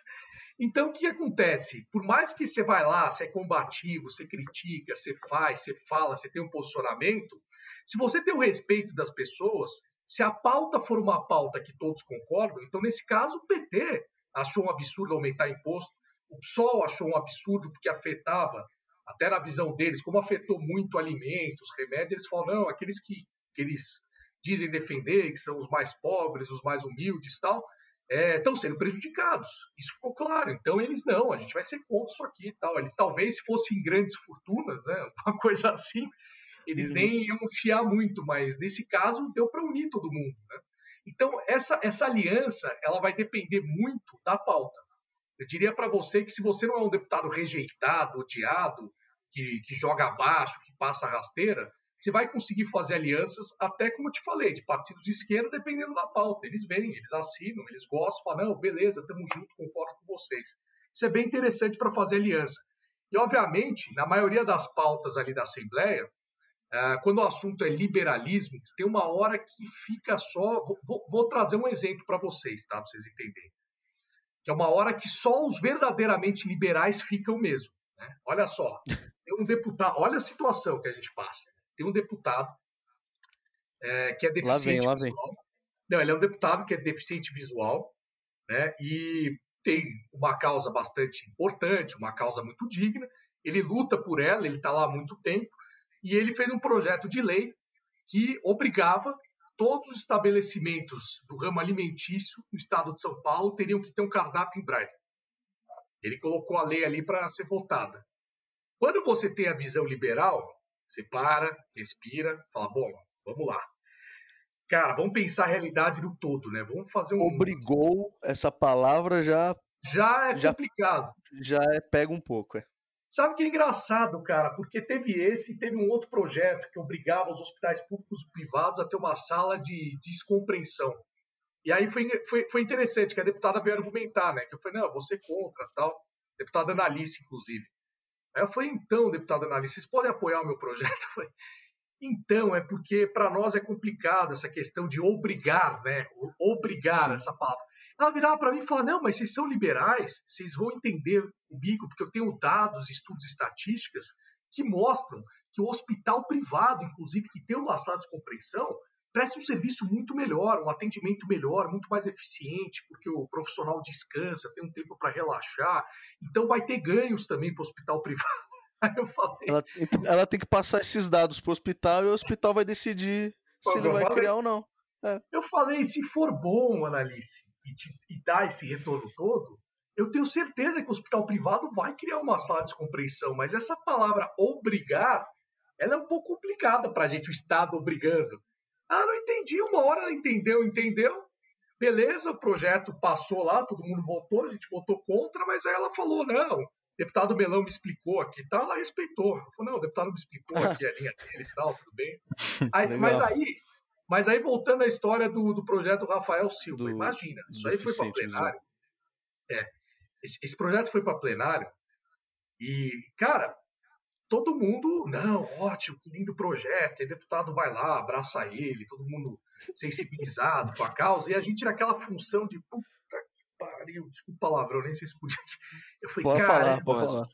Então, o que acontece? Por mais que você vai lá, você é combativo, você critica, você faz, você fala, você tem um posicionamento, se você tem o respeito das pessoas, se a pauta for uma pauta que todos concordam, então, nesse caso, o PT achou um absurdo aumentar imposto, o PSOL achou um absurdo porque afetava, até na visão deles, como afetou muito alimentos, remédios, eles falam, não, aqueles que, que eles dizem defender, que são os mais pobres, os mais humildes tal, estão é, sendo prejudicados. Isso ficou claro. Então eles não, a gente vai ser contra isso aqui e tal. Eles talvez se fossem grandes fortunas, né, uma coisa assim, eles uhum. nem iam chiar muito, mas nesse caso deu para unir todo mundo. Né? Então essa, essa aliança ela vai depender muito da pauta. Eu diria para você que se você não é um deputado rejeitado, odiado, que, que joga abaixo, que passa rasteira, você vai conseguir fazer alianças, até como eu te falei, de partidos de esquerda, dependendo da pauta. Eles vêm, eles assinam, eles gostam, falam, não, beleza, estamos juntos, concordo com vocês. Isso é bem interessante para fazer aliança. E, obviamente, na maioria das pautas ali da Assembleia, ah, quando o assunto é liberalismo, tem uma hora que fica só. Vou, vou trazer um exemplo para vocês, tá? Para vocês entenderem. Que é uma hora que só os verdadeiramente liberais ficam mesmo. Né? Olha só, tem um deputado. Olha a situação que a gente passa. Tem um deputado é, que é deficiente lá vem, visual. Lá vem. Não, ele é um deputado que é deficiente visual, né? E tem uma causa bastante importante, uma causa muito digna. Ele luta por ela, ele está lá há muito tempo e ele fez um projeto de lei que obrigava todos os estabelecimentos do ramo alimentício no estado de São Paulo teriam que ter um cardápio em braille. Ele colocou a lei ali para ser votada. Quando você tem a visão liberal, você para, respira, fala: bom, vamos lá. Cara, vamos pensar a realidade do todo, né? Vamos fazer um. Obrigou, essa palavra já. Já é já, complicado. Já é, pega um pouco, é. Sabe que é engraçado, cara, porque teve esse e teve um outro projeto que obrigava os hospitais públicos e privados a ter uma sala de descompreensão. E aí foi, foi, foi interessante que a deputada veio argumentar, né? Que eu falei, não, você contra, tal. Deputada Analice, inclusive. Aí eu falei, então, deputada Analice, vocês podem apoiar o meu projeto? Eu falei, então, é porque para nós é complicado essa questão de obrigar, né? Obrigar Sim. essa palavra. Ela virava para mim e falava: Não, mas vocês são liberais, vocês vão entender comigo, porque eu tenho dados, estudos, estatísticas que mostram que o hospital privado, inclusive, que tem uma sala de compreensão, presta um serviço muito melhor, um atendimento melhor, muito mais eficiente, porque o profissional descansa, tem um tempo para relaxar. Então vai ter ganhos também para o hospital privado. Aí eu falei. Ela, ela, tem que passar esses dados para o hospital e o hospital vai decidir se ele vai falei, criar ou não. É. Eu falei, se for bom, Analice, e, te, e dar esse retorno todo, eu tenho certeza que o hospital privado vai criar uma sala de descompreensão, mas essa palavra obrigar, ela é um pouco complicada para a gente, o Estado obrigando. Ah, não entendi, uma hora ela entendeu, entendeu, beleza, o projeto passou lá, todo mundo votou, a gente votou contra, mas aí ela falou, não, o deputado Melão me explicou aqui e tal, ela respeitou. Ela falou, não, o deputado me explicou aqui a linha deles tal, tudo bem. Aí, mas aí, mas aí, voltando à história do, do projeto Rafael Silva, do, imagina, isso aí foi para plenário. É, esse, esse projeto foi para plenário e, cara, todo mundo, não, ótimo, que lindo projeto, e deputado vai lá, abraça ele, todo mundo sensibilizado com a causa, e a gente naquela função de puta que pariu, desculpa o palavrão, nem sei se podia. Eu falei, pode cara, falar, pode falar.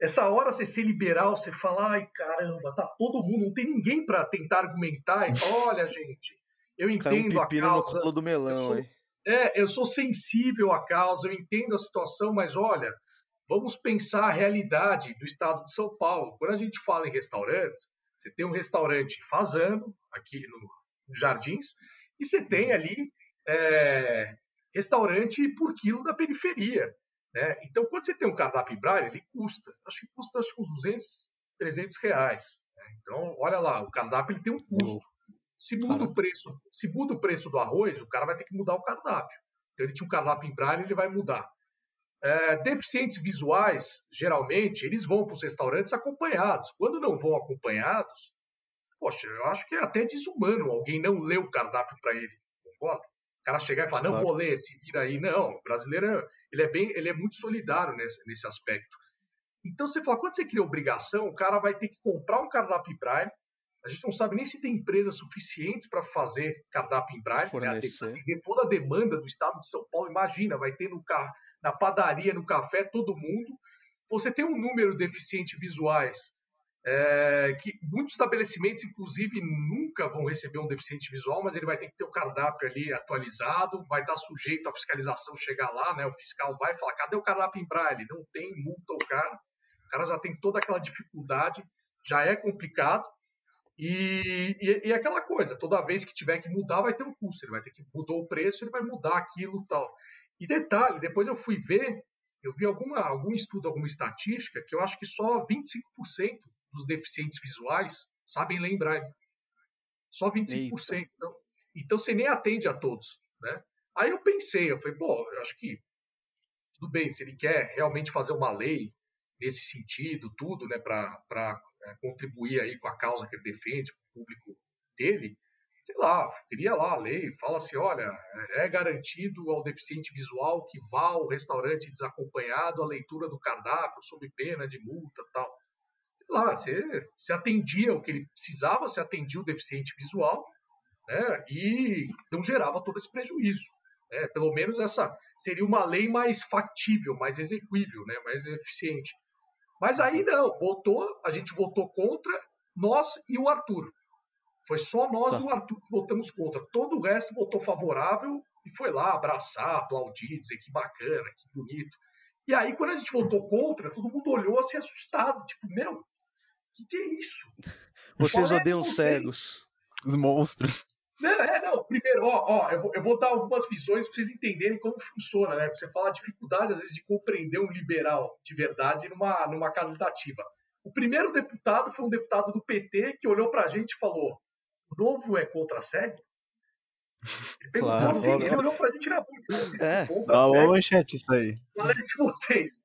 Essa hora você ser liberal, você fala, ai caramba, tá todo mundo, não tem ninguém para tentar argumentar e falar, olha, gente, eu entendo um a causa. No do melão, eu sou, é, eu sou sensível à causa, eu entendo a situação, mas olha, vamos pensar a realidade do estado de São Paulo. Quando a gente fala em restaurantes, você tem um restaurante fazendo aqui no Jardins, e você tem ali é, restaurante por quilo da periferia. Né? Então, quando você tem um cardápio em braille, ele custa, acho que custa acho, uns 200, 300 reais. Né? Então, olha lá, o cardápio ele tem um custo. Se muda o preço, se muda o preço do arroz, o cara vai ter que mudar o cardápio. Então, ele tinha um cardápio em braille, ele vai mudar. É, deficientes visuais, geralmente, eles vão para os restaurantes acompanhados. Quando não vão acompanhados, poxa, eu acho que é até desumano alguém não ler o cardápio para ele, concorda? O cara chegar e falar, não vou ler, se vira aí. Não, o brasileiro ele é, bem, ele é muito solidário nesse, nesse aspecto. Então você fala, quando você cria obrigação, o cara vai ter que comprar um cardápio em braille. A gente não sabe nem se tem empresas suficientes para fazer cardápio em braille, né? atender toda a demanda do estado de São Paulo. Imagina, vai ter no car na padaria, no café, todo mundo. Você tem um número de deficientes visuais é, que muitos estabelecimentos, inclusive, nunca vão receber um deficiente visual, mas ele vai ter que ter o cardápio ali atualizado, vai estar sujeito à fiscalização chegar lá, né? O fiscal vai falar: cadê o cardápio em braille? Não tem, multa o cara. O cara já tem toda aquela dificuldade, já é complicado. E, e, e, aquela coisa, toda vez que tiver que mudar, vai ter um custo. Ele vai ter que mudar o preço, ele vai mudar aquilo tal. E detalhe, depois eu fui ver, eu vi alguma, algum estudo, alguma estatística, que eu acho que só 25% dos deficientes visuais sabem lembrar. Só 25%. Eita. Então, então você nem atende a todos. Né? Aí eu pensei, eu falei, pô, eu acho que tudo bem, se ele quer realmente fazer uma lei nesse sentido, tudo, né, para é, contribuir aí com a causa que ele defende, com o público dele, sei lá, cria lá a lei, fala assim, olha, é garantido ao deficiente visual que vá ao restaurante desacompanhado a leitura do cardápio sob pena de multa tal. Sei lá, você, você atendia o que ele precisava, você atendia o deficiente visual, né, e não gerava todo esse prejuízo. Né? Pelo menos essa seria uma lei mais factível, mais execuível, né, mais eficiente. Mas aí não, votou, a gente votou contra, nós e o Arthur. Foi só nós tá. e o Arthur que votamos contra. Todo o resto votou favorável e foi lá abraçar, aplaudir, dizer que bacana, que bonito. E aí, quando a gente votou contra, todo mundo olhou assim assustado, tipo, meu, o que, que, é isso? Vocês Qual é odeiam vocês? cegos. Os monstros. Não, é, não. Primeiro, ó, ó eu, vou, eu vou dar algumas visões para vocês entenderem como funciona, né? Você fala a dificuldade, às vezes, de compreender um liberal de verdade numa, numa candidativa. O primeiro deputado foi um deputado do PT que olhou para a gente e falou: novo é contra cego? Ele claro, assim, ele olhou pra gente na boca. É, alô, manchete, isso aí. Fala de vocês.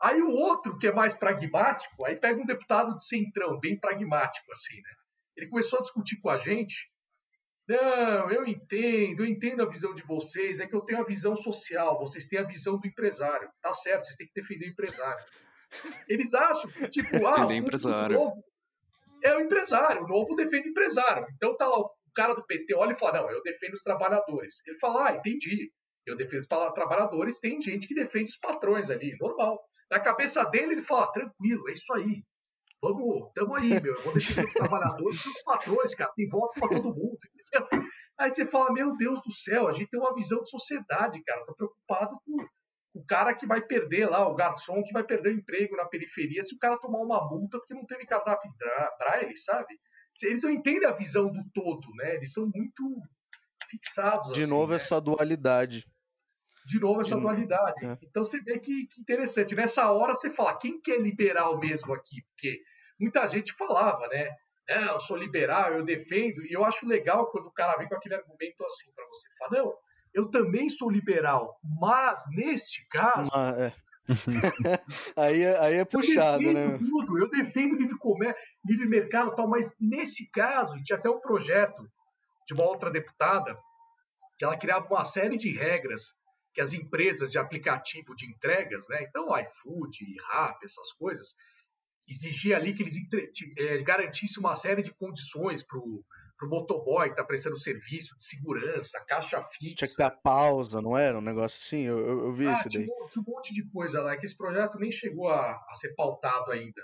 Aí o outro, que é mais pragmático, aí pega um deputado de centrão, bem pragmático, assim, né? Ele começou a discutir com a gente. Não, eu entendo, eu entendo a visão de vocês, é que eu tenho a visão social, vocês têm a visão do empresário. Tá certo, vocês têm que defender o empresário. Eles acham que, tipo, ah, o empresário. novo é o empresário. O novo defende o empresário. Então tá lá o cara do PT olha e fala: não, eu defendo os trabalhadores. Ele fala: ah, entendi. Eu defendo os trabalhadores, tem gente que defende os patrões ali, normal. Na cabeça dele, ele fala: tranquilo, é isso aí. Vamos, tamo aí, meu. Eu vou defender os trabalhadores e os patrões, cara. Tem voto para todo mundo. Aí você fala: meu Deus do céu, a gente tem uma visão de sociedade, cara. Tô preocupado com o cara que vai perder lá, o garçom que vai perder o emprego na periferia se o cara tomar uma multa porque não teve cardápio braille, sabe? Eles não entendem a visão do todo, né? Eles são muito fixados. De assim, novo, né? essa dualidade. De novo, essa De dualidade. É. Então você vê que, que, interessante. Nessa hora você fala, quem que é liberal mesmo aqui? Porque muita gente falava, né? É, eu sou liberal, eu defendo. E eu acho legal quando o cara vem com aquele argumento assim para você. Fala, não, eu também sou liberal, mas neste caso. é. aí, é, aí é puxado, eu né? Tudo, eu defendo livre comércio, livre mercado tal, mas nesse caso, tinha até um projeto de uma outra deputada que ela criava uma série de regras que as empresas de aplicativo de entregas, né? Então, iFood, Rap, essas coisas, exigia ali que eles é, garantissem uma série de condições para o pro motoboy que tá prestando serviço de segurança, caixa fixa. Tinha que ter a pausa, não era? Um negócio assim? Eu, eu, eu vi ah, isso daí. Tinha, tinha um monte de coisa lá, que esse projeto nem chegou a, a ser pautado ainda.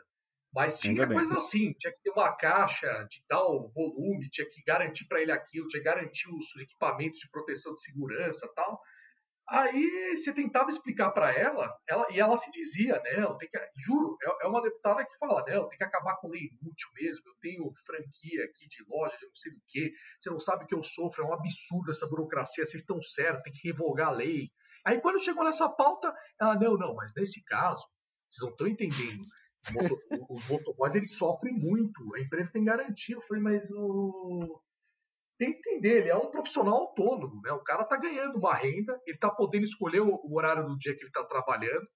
Mas tinha coisa assim, tinha que ter uma caixa de tal volume, tinha que garantir para ele aquilo, tinha que garantir os equipamentos de proteção de segurança tal. Aí você tentava explicar para ela, ela, e ela se dizia, não, tem que, juro, é, é, uma deputada que fala, não, tem que acabar com lei inútil mesmo, eu tenho franquia aqui de loja de não sei do que, você não sabe o que eu sofro, é um absurdo essa burocracia, vocês estão certos, tem que revogar a lei. Aí quando chegou nessa pauta, ela, não, não, mas nesse caso, vocês não estão entendendo, os motoboys eles sofrem muito, a empresa tem garantia. Eu falei, mas o tem que entender, ele é um profissional autônomo, né? O cara está ganhando uma renda, ele está podendo escolher o, horário do dia que ele está trabalhando.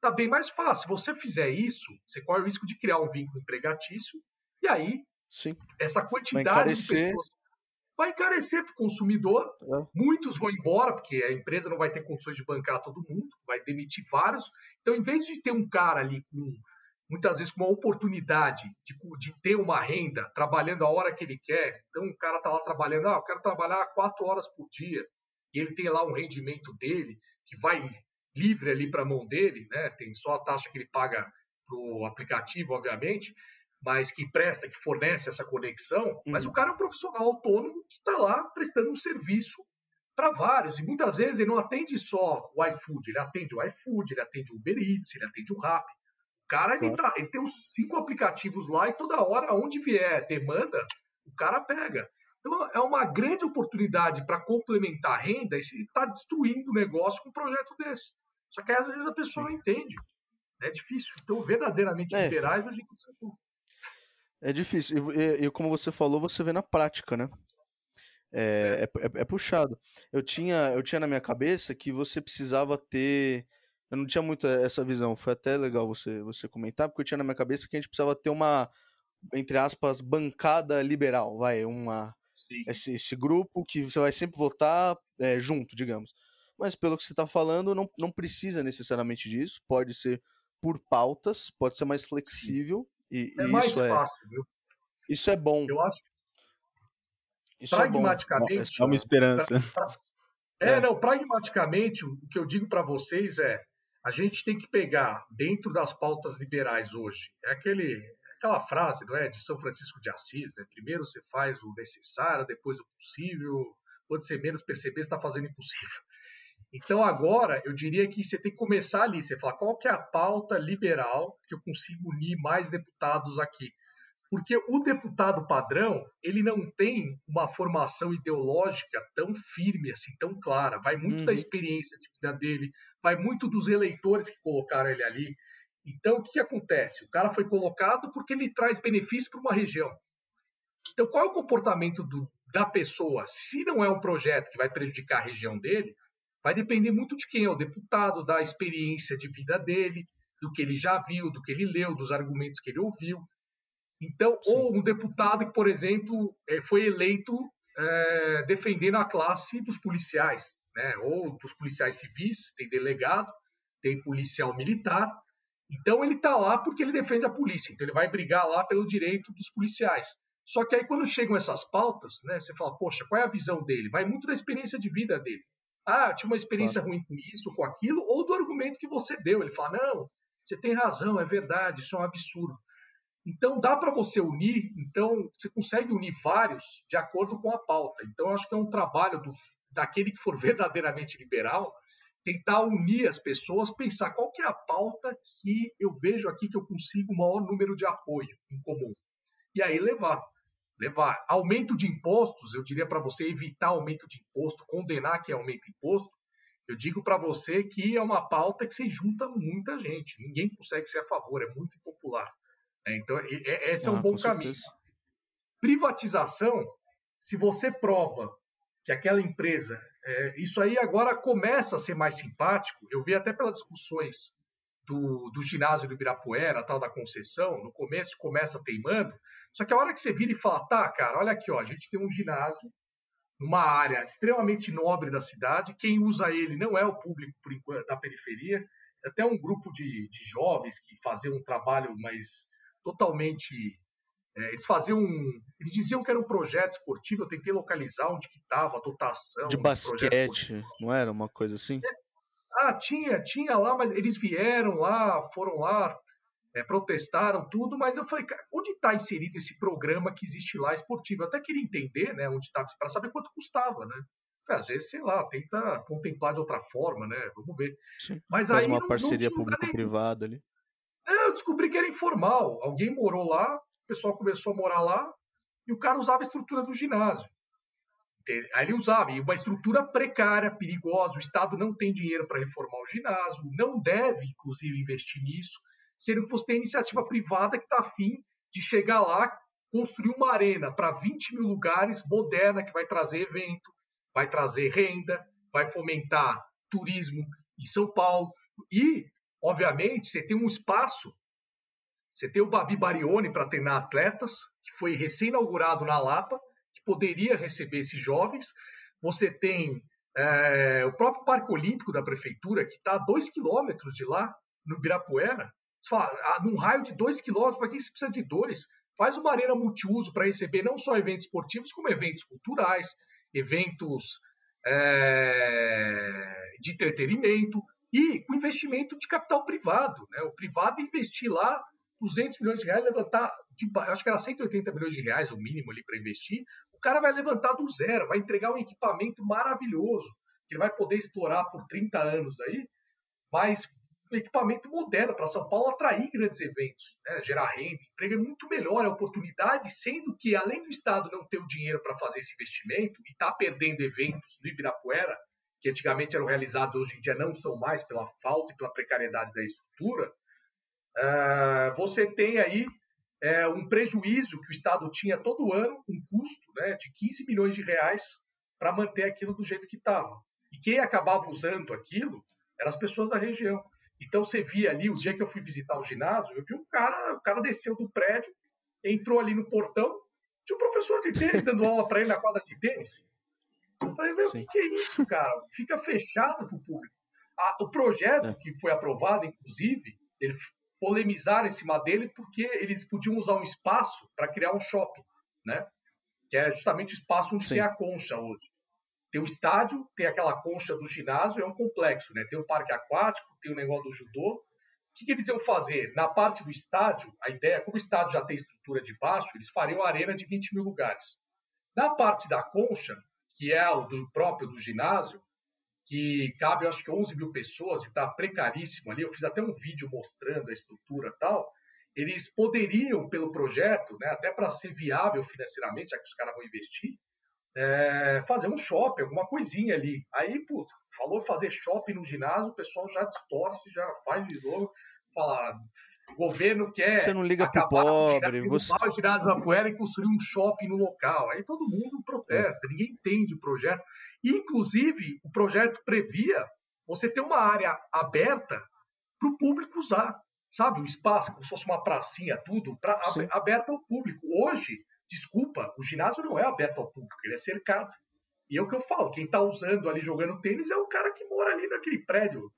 Tá bem mais fácil. Se você fizer isso, você corre o risco de criar um vínculo empregatício, e aí Sim. essa quantidade de pessoas vai encarecer para o consumidor. É. Muitos vão embora, porque a empresa não vai ter condições de bancar todo mundo, vai demitir vários. Então, em vez de ter um cara ali com muitas vezes com uma oportunidade de, de, ter uma renda, trabalhando a hora que ele quer. Então, o cara está lá trabalhando, ah, eu quero trabalhar quatro horas por dia, e ele tem lá um rendimento dele, que vai livre ali para a mão dele, né? tem só a taxa que ele paga para o aplicativo, obviamente, mas que presta, que fornece essa conexão. Uhum. Mas o cara é um profissional autônomo que está lá prestando um serviço para vários, e muitas vezes ele não atende só o iFood, ele atende o iFood, ele atende o Uber Eats, ele atende o Rappi cara, ele, tá, ele tem uns cinco aplicativos lá e toda hora, onde vier demanda, o cara pega. Então, é uma grande oportunidade para complementar a renda e está destruindo o negócio com um projeto desse. Só que às vezes a pessoa Sim. não entende. É difícil. Então, verdadeiramente é. liberais, a gente não É difícil. E, e, como você falou, você vê na prática, né? É, é. é, é, puxado. Eu tinha, eu tinha na minha cabeça que você precisava ter eu não tinha muito essa visão. Foi até legal você, você comentar, porque eu tinha na minha cabeça que a gente precisava ter uma, entre aspas, bancada liberal, vai, uma esse, esse, grupo que você vai sempre votar é, junto, digamos. Mas pelo que você está falando, não, não precisa necessariamente disso. Pode ser por pautas, pode ser mais flexível. E, é e mais isso fácil, é, viu? Isso é bom. Eu acho. Isso pragmaticamente. É, uma esperança. Pra, pra, é, é, não, pragmaticamente, o que eu digo para vocês é: a gente tem que pegar dentro das pautas liberais hoje. É aquele, aquela frase, não é? De São Francisco de Assis, né? Primeiro você faz o necessário, depois o possível. Quando você menos perceber, está fazendo impossível. Então agora eu diria que você tem que começar ali, você fala qual que é a pauta liberal que eu consigo unir mais deputados aqui. Porque o deputado padrão, ele não tem uma formação ideológica tão firme assim, tão clara. Vai muito uhum. da experiência de vida dele, vai muito dos eleitores que colocaram ele ali. Então, o que, que acontece? O cara foi colocado porque ele traz benefício para uma região. Então, qual é o comportamento do, da pessoa? Se não é um projeto que vai prejudicar a região dele, vai depender muito de quem é o deputado, da experiência de vida dele, do que ele já viu, do que ele leu, dos argumentos que ele ouviu. Então, Sim. ou um deputado que, por exemplo, é, foi eleito é, defendendo a classe dos policiais, né? ou dos policiais civis, tem delegado, tem policial militar. Então, ele está lá porque ele defende a polícia, então ele vai brigar lá pelo direito dos policiais. Só que aí, quando chegam essas pautas, né, você fala, poxa, qual é a visão dele? Vai muito da experiência de vida dele. Ah, tinha uma experiência claro. ruim com isso, com aquilo, ou do argumento que você deu. Ele fala, não, você tem razão, é verdade, isso é um absurdo. Então dá para você unir, então você consegue unir vários de acordo com a pauta. Então acho que é um trabalho do, daquele que for verdadeiramente liberal, tentar unir as pessoas, pensar qual que é a pauta que eu vejo aqui que eu consigo o maior número de apoio em comum. E aí levar. Levar. Aumento de impostos, eu diria para você evitar aumento de imposto, condenar que aumenta imposto. Eu digo para você que é uma pauta que se junta muita gente. Ninguém consegue ser a favor, é muito impopular. É, então, esse é um ah, bom caminho. Privatização, se você prova que aquela empresa. É, isso aí agora começa a ser mais simpático. Eu vi até pelas discussões do, do ginásio do Ibirapuera, tal da concessão, no começo começa teimando. Só que a hora que você vira e fala, tá, cara, olha aqui, ó, a gente tem um ginásio numa área extremamente nobre da cidade. Quem usa ele não é o público por enquanto, da periferia, é até um grupo de, de jovens que faziam um trabalho mais totalmente. É, eles faziam. Eles diziam que era um projeto esportivo, eu tentei localizar onde que estava a dotação. De basquete, não era uma coisa assim? É, ah, tinha, tinha lá, mas eles vieram lá, foram lá, é, protestaram tudo, mas eu falei, cara, onde está inserido esse programa que existe lá esportivo? Eu até queria entender, né, onde está, para saber quanto custava, né? Às vezes, sei lá, tenta contemplar de outra forma, né? Vamos ver. Sim, mas faz aí uma não, parceria público-privada ali. Descobri que era informal. Alguém morou lá, o pessoal começou a morar lá e o cara usava a estrutura do ginásio. Aí ele usava, e uma estrutura precária, perigosa. O Estado não tem dinheiro para reformar o ginásio, não deve, inclusive, investir nisso, sendo que você tem iniciativa privada que está afim de chegar lá, construir uma arena para 20 mil lugares, moderna, que vai trazer evento, vai trazer renda, vai fomentar turismo em São Paulo. E Obviamente, você tem um espaço, você tem o Babi Barione para treinar atletas, que foi recém-inaugurado na Lapa, que poderia receber esses jovens. Você tem é, o próprio Parque Olímpico da Prefeitura, que está a dois quilômetros de lá, no Ibirapuera. Você fala, ah, num raio de dois quilômetros, para que você precisa de dois? Faz uma arena multiuso para receber não só eventos esportivos, como eventos culturais, eventos é, de entretenimento, e com investimento de capital privado. Né? O privado investir lá 200 milhões de reais, levantar, de, acho que era 180 milhões de reais o mínimo ali para investir, o cara vai levantar do zero, vai entregar um equipamento maravilhoso, que ele vai poder explorar por 30 anos aí, mas um equipamento moderno para São Paulo atrair grandes eventos, né? gerar renda, emprego é muito melhor a oportunidade, sendo que além do Estado não ter o dinheiro para fazer esse investimento e está perdendo eventos no Ibirapuera, que antigamente eram realizados, hoje em dia não são mais, pela falta e pela precariedade da estrutura, você tem aí uh, um prejuízo que o Estado tinha todo ano, um custo né, de 15 milhões de reais para manter aquilo do jeito que estava. E quem acabava usando aquilo eram as pessoas da região. Então você via ali, o dia que eu fui visitar o ginásio, eu vi um cara, o cara desceu do prédio, entrou ali no portão, tinha um professor de tênis dando aula para ele na quadra de tênis. Eu falei, meu, o que, que, é isso, cara? Fica fechado para o público. Ah, o projeto é. que foi aprovado, inclusive, ele polemizaram em cima dele porque eles podiam usar um espaço para criar um shopping, né? Que é justamente o espaço onde Sim. tem a concha hoje. Tem o estádio, tem aquela concha do ginásio, é um complexo, né? Tem o parque aquático, tem o negócio do judô. O que, que eles iam fazer? Na parte do estádio, a ideia, como o estádio já tem estrutura de baixo, eles fariam uma arena de 20 mil lugares. Na parte da concha, que é o do próprio do ginásio, que cabe, acho que 11 mil pessoas e está precaríssimo ali. Eu fiz até um vídeo mostrando a estrutura tal. Eles poderiam, pelo projeto, né, até para ser viável financeiramente, já que os caras vão investir, é, fazer um shopping, alguma coisinha ali. Aí, puto, falou fazer shopping no ginásio, o pessoal já distorce, já faz o slogan, fala, o governo quer. Você não liga pro pobre. Você... o ginásio Apoera e construir um shopping no local. Aí todo mundo protesta, é. ninguém entende o projeto. Inclusive, o projeto previa você ter uma área aberta para o público usar. Sabe, um espaço, como se fosse uma pracinha, tudo, pra, aberto ao público. Hoje, desculpa, o ginásio não é aberto ao público, ele é cercado. E é o que eu falo, quem está usando ali, jogando tênis, é o cara que mora ali naquele prédio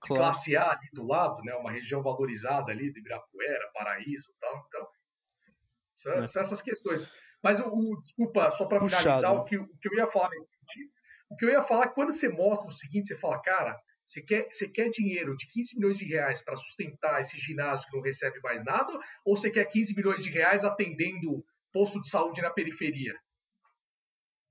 claro. classe A ali do lado, né? Uma região valorizada ali de Ibirapuera, Paraíso tal. Então, são, é. são essas questões. Mas o, o desculpa, só para finalizar, o que, o que eu ia falar nesse sentido, o que eu ia falar, quando você mostra o seguinte, você fala, cara, você quer, você quer dinheiro de 15 milhões de reais para sustentar esse ginásio que não recebe mais nada? Ou você quer 15 milhões de reais atendendo posto de saúde na periferia?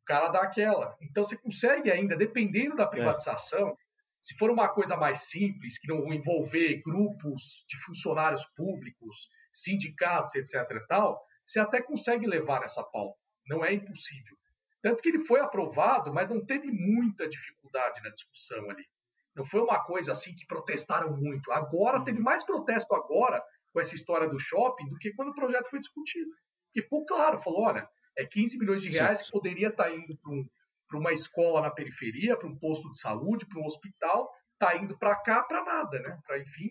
O cara dá aquela. Então você consegue ainda, dependendo da é. privatização, é. Se for uma coisa mais simples, que não envolver grupos de funcionários públicos, sindicatos, etc. e tal, você até consegue levar essa pauta. Não é impossível. Tanto que ele foi aprovado, mas não teve muita dificuldade na discussão ali. Não foi uma coisa assim que protestaram muito. Agora, teve mais protesto agora com essa história do shopping do que quando o projeto foi discutido. Porque ficou claro, falou, olha, é 15 milhões de reais que poderia estar indo para um, para uma escola na periferia, para um posto de saúde, para um hospital, tá indo para cá para nada, né? Para enfim,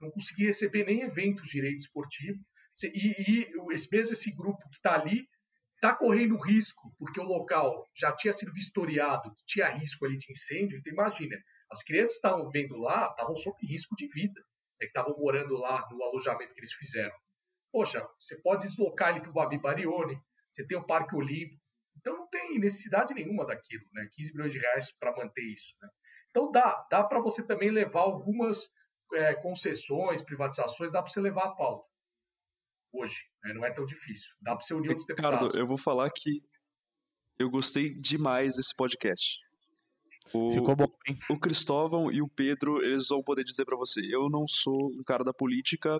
não conseguir receber nem eventos direito esportivo. E, e esse mesmo esse grupo que está ali está correndo risco, porque o local já tinha sido vistoriado, tinha risco ali de incêndio. Então imagina, as crianças estavam vendo lá, estavam sob risco de vida, é que estavam morando lá no alojamento que eles fizeram. Poxa, você pode deslocar ele para o Babi Barione, você tem o Parque Olímpico, então não tem necessidade nenhuma daquilo, né? 15 milhões de reais para manter isso. Né? Então dá, dá para você também levar algumas é, concessões, privatizações, dá para você levar a pauta. Hoje, né? não é tão difícil. Dá para você unir os deputados. Ricardo, eu vou falar que eu gostei demais desse podcast. O, Ficou bom, hein? O Cristóvão e o Pedro, eles vão poder dizer para você, eu não sou um cara da política,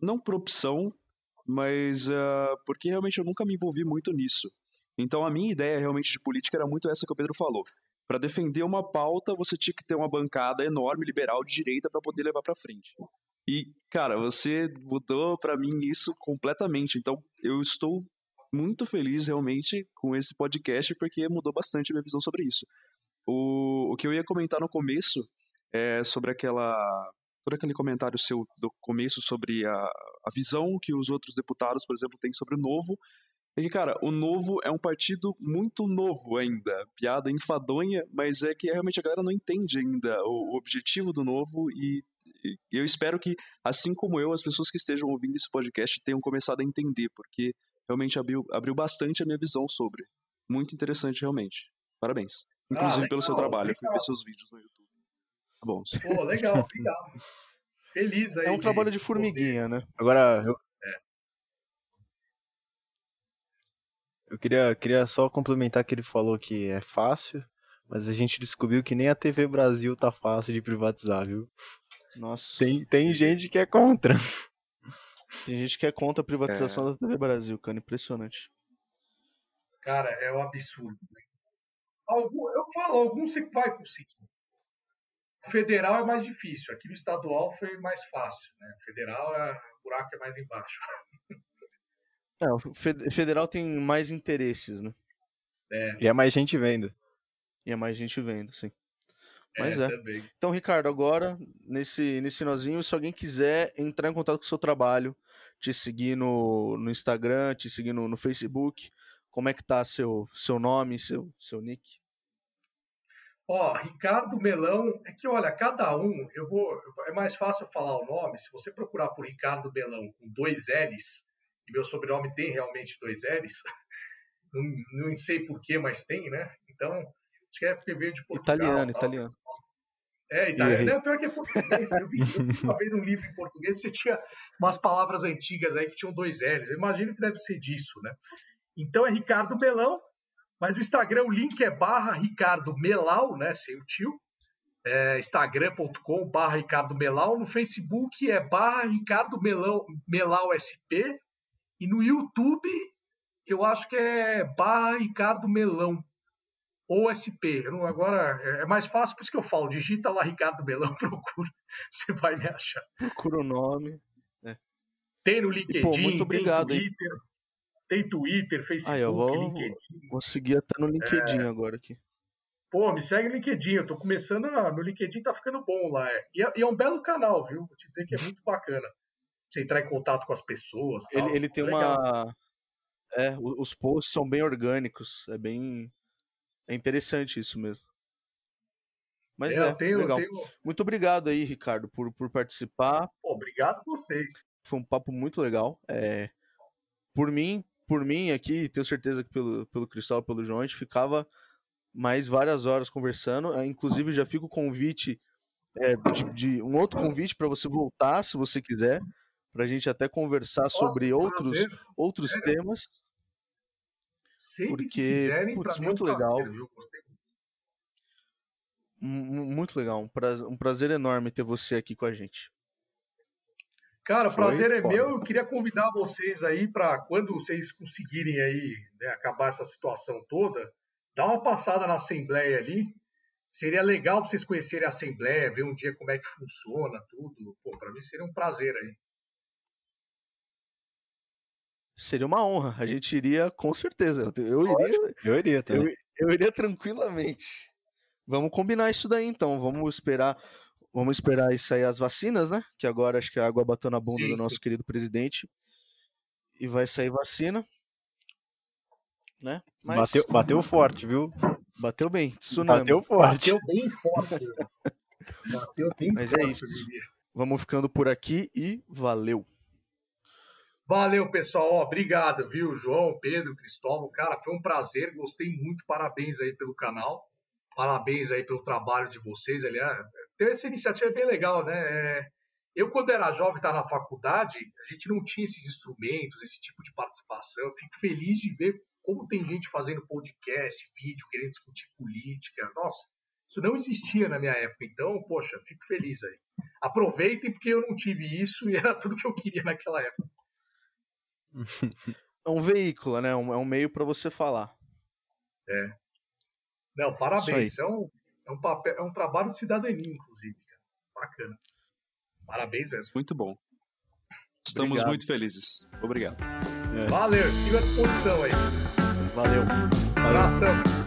não por opção, mas uh, porque realmente eu nunca me envolvi muito nisso. Então a minha ideia realmente de política era muito essa que o Pedro falou. Para defender uma pauta, você tinha que ter uma bancada enorme, liberal, de direita, para poder levar para frente. E, cara, você mudou para mim isso completamente. Então, eu estou muito feliz realmente com esse podcast, porque mudou bastante a minha visão sobre isso. O, o que eu ia comentar no começo é sobre aquela. Todo aquele comentário seu do começo sobre a, a visão que os outros deputados, por exemplo, têm sobre o novo é que, cara, o Novo é um partido muito novo ainda. Piada enfadonha, mas é que realmente a galera não entende ainda o, o objetivo do Novo e, e, eu espero que, assim como eu, as pessoas que estejam ouvindo esse podcast tenham começado a entender, porque realmente abriu, abriu bastante a minha visão sobre. Muito interessante, realmente. Parabéns. Inclusive ah, pelo seu trabalho. Legal. Eu fui ver seus vídeos no YouTube. Tá bom. Pô, legal, legal. Feliz aí. É um de trabalho de formiguinha, né? Agora, eu, Eu queria, queria só complementar que ele falou que é fácil, mas a gente descobriu que nem a TV Brasil tá fácil de privatizar, viu? Nossa. Tem, tem gente que é contra. Tem gente que é contra a privatização é. da TV Brasil, cara. Impressionante. Cara, é um absurdo. Né? Algum, eu falo, alguns você vai conseguir. O federal é mais difícil. Aqui no estadual foi mais fácil. Né? O federal, é, o buraco é mais embaixo. É, o federal tem mais interesses, né? É. E é mais gente vendo. E é mais gente vendo, sim. Mas é. Também. Então, Ricardo, agora, nesse, nesse finalzinho, se alguém quiser entrar em contato com o seu trabalho, te seguir no, no Instagram, te seguir no, no Facebook, como é que tá seu, seu nome, seu, seu nick? Ó, Ricardo Melão, é que olha, cada um, eu vou, é mais fácil falar o nome, se você procurar por Ricardo Melão com dois L's, e meu sobrenome tem realmente dois L's, não, não sei porquê, mas tem, né? Então, acho que é porque veio de Portugal. Italiano, tal. italiano. É, italiano. Não, pior que é português. Eu vi, eu vi uma vez um livro em português, você tinha umas palavras antigas aí que tinham dois L's. Eu imagino que deve ser disso, né? Então é Ricardo Melão, mas o Instagram, o link é barra Ricardo Melau, né? Sem o tio. É instagram.com barra Ricardo Melau. No Facebook é barra Ricardo Melau, Melau SP. E no YouTube, eu acho que é barra Ricardo Melão. Ou SP. Não- agora é mais fácil, por isso que eu falo. Digita lá Ricardo Melão, procura. Você vai me achar. Procura o nome. Tem no LinkedIn, pô, muito obrigado tem aí. Twitter, tem Twitter, Facebook, Aí, eu vou- LinkedIn. Vou seguir até no É. LinkedIn agora aqui. Pô, me segue no LinkedIn, eu tô começando a... Meu LinkedIn tá ficando bom lá. é. E é, e é um belo canal, viu? Vou te dizer que é muito bacana. Você entrar em contato com as pessoas. tal. Ele, ele tem Legal. uma. É, os posts são bem orgânicos. É bem. É interessante isso mesmo. Mas É, é, tenho, legal. tenho- Muito obrigado aí, Ricardo, por, por participar. Pô, obrigado a vocês. Foi um papo muito legal. É, por mim, por mim aqui, tenho certeza que pelo, pelo Cristal, pelo João, a gente ficava mais várias horas conversando. É, inclusive, já fica o convite, é, de, de- um outro convite para você voltar, se você quiser, para a gente até conversar Nossa, sobre outros, prazer. outros temas. Sempre porque, que quiserem, putz, é muito legal. prazer, muito. Mu- Muito legal. Um prazer, um prazer enorme ter você aqui com a gente. Cara, o prazer é foda. meu. Eu queria convidar vocês aí para quando vocês conseguirem aí né, acabar essa situação toda, dar uma passada na Assembleia ali. Seria legal para vocês conhecerem a Assembleia, ver um dia como é que funciona tudo. Pô, para mim seria um prazer aí. Seria uma honra. A gente iria com certeza. Eu iria, Eu iria eu, também. eu iria tranquilamente. Vamos combinar isso daí então. Vamos esperar. Vamos esperar isso aí as vacinas, né? Que agora acho que a água bateu na bunda Sim, do nosso sim. querido presidente. E vai sair vacina. Né? Mas Bateu, bateu forte, viu? bateu bem. Tsunami. Bateu forte. Bateu bem forte. Bateu bem Mas é forte, isso. eu diria. Vamos ficando por aqui e valeu. Valeu, pessoal. Obrigado, viu, João, Pedro, Cristóvão. Cara, foi um prazer. Gostei muito. Parabéns aí pelo canal. Parabéns aí pelo trabalho de vocês. Aliás, ter essa iniciativa é bem legal, né? É, Eu, quando era jovem, estava na faculdade, a gente não tinha esses instrumentos, esse tipo de participação. Eu fico feliz de ver como tem gente fazendo podcast, vídeo, querendo discutir política. Nossa, isso não existia na minha época. Então, poxa, fico feliz aí. Aproveitem, porque eu não tive isso e era tudo que eu queria naquela época. É um veículo, né? É um meio para você falar. Não, parabéns. É um, é, um papel, é um trabalho de cidadania, inclusive. Cara. Bacana. Parabéns mesmo. Muito bom. Estamos Obrigado. muito felizes. Obrigado. Valeu, siga à disposição aí. Valeu. Abração.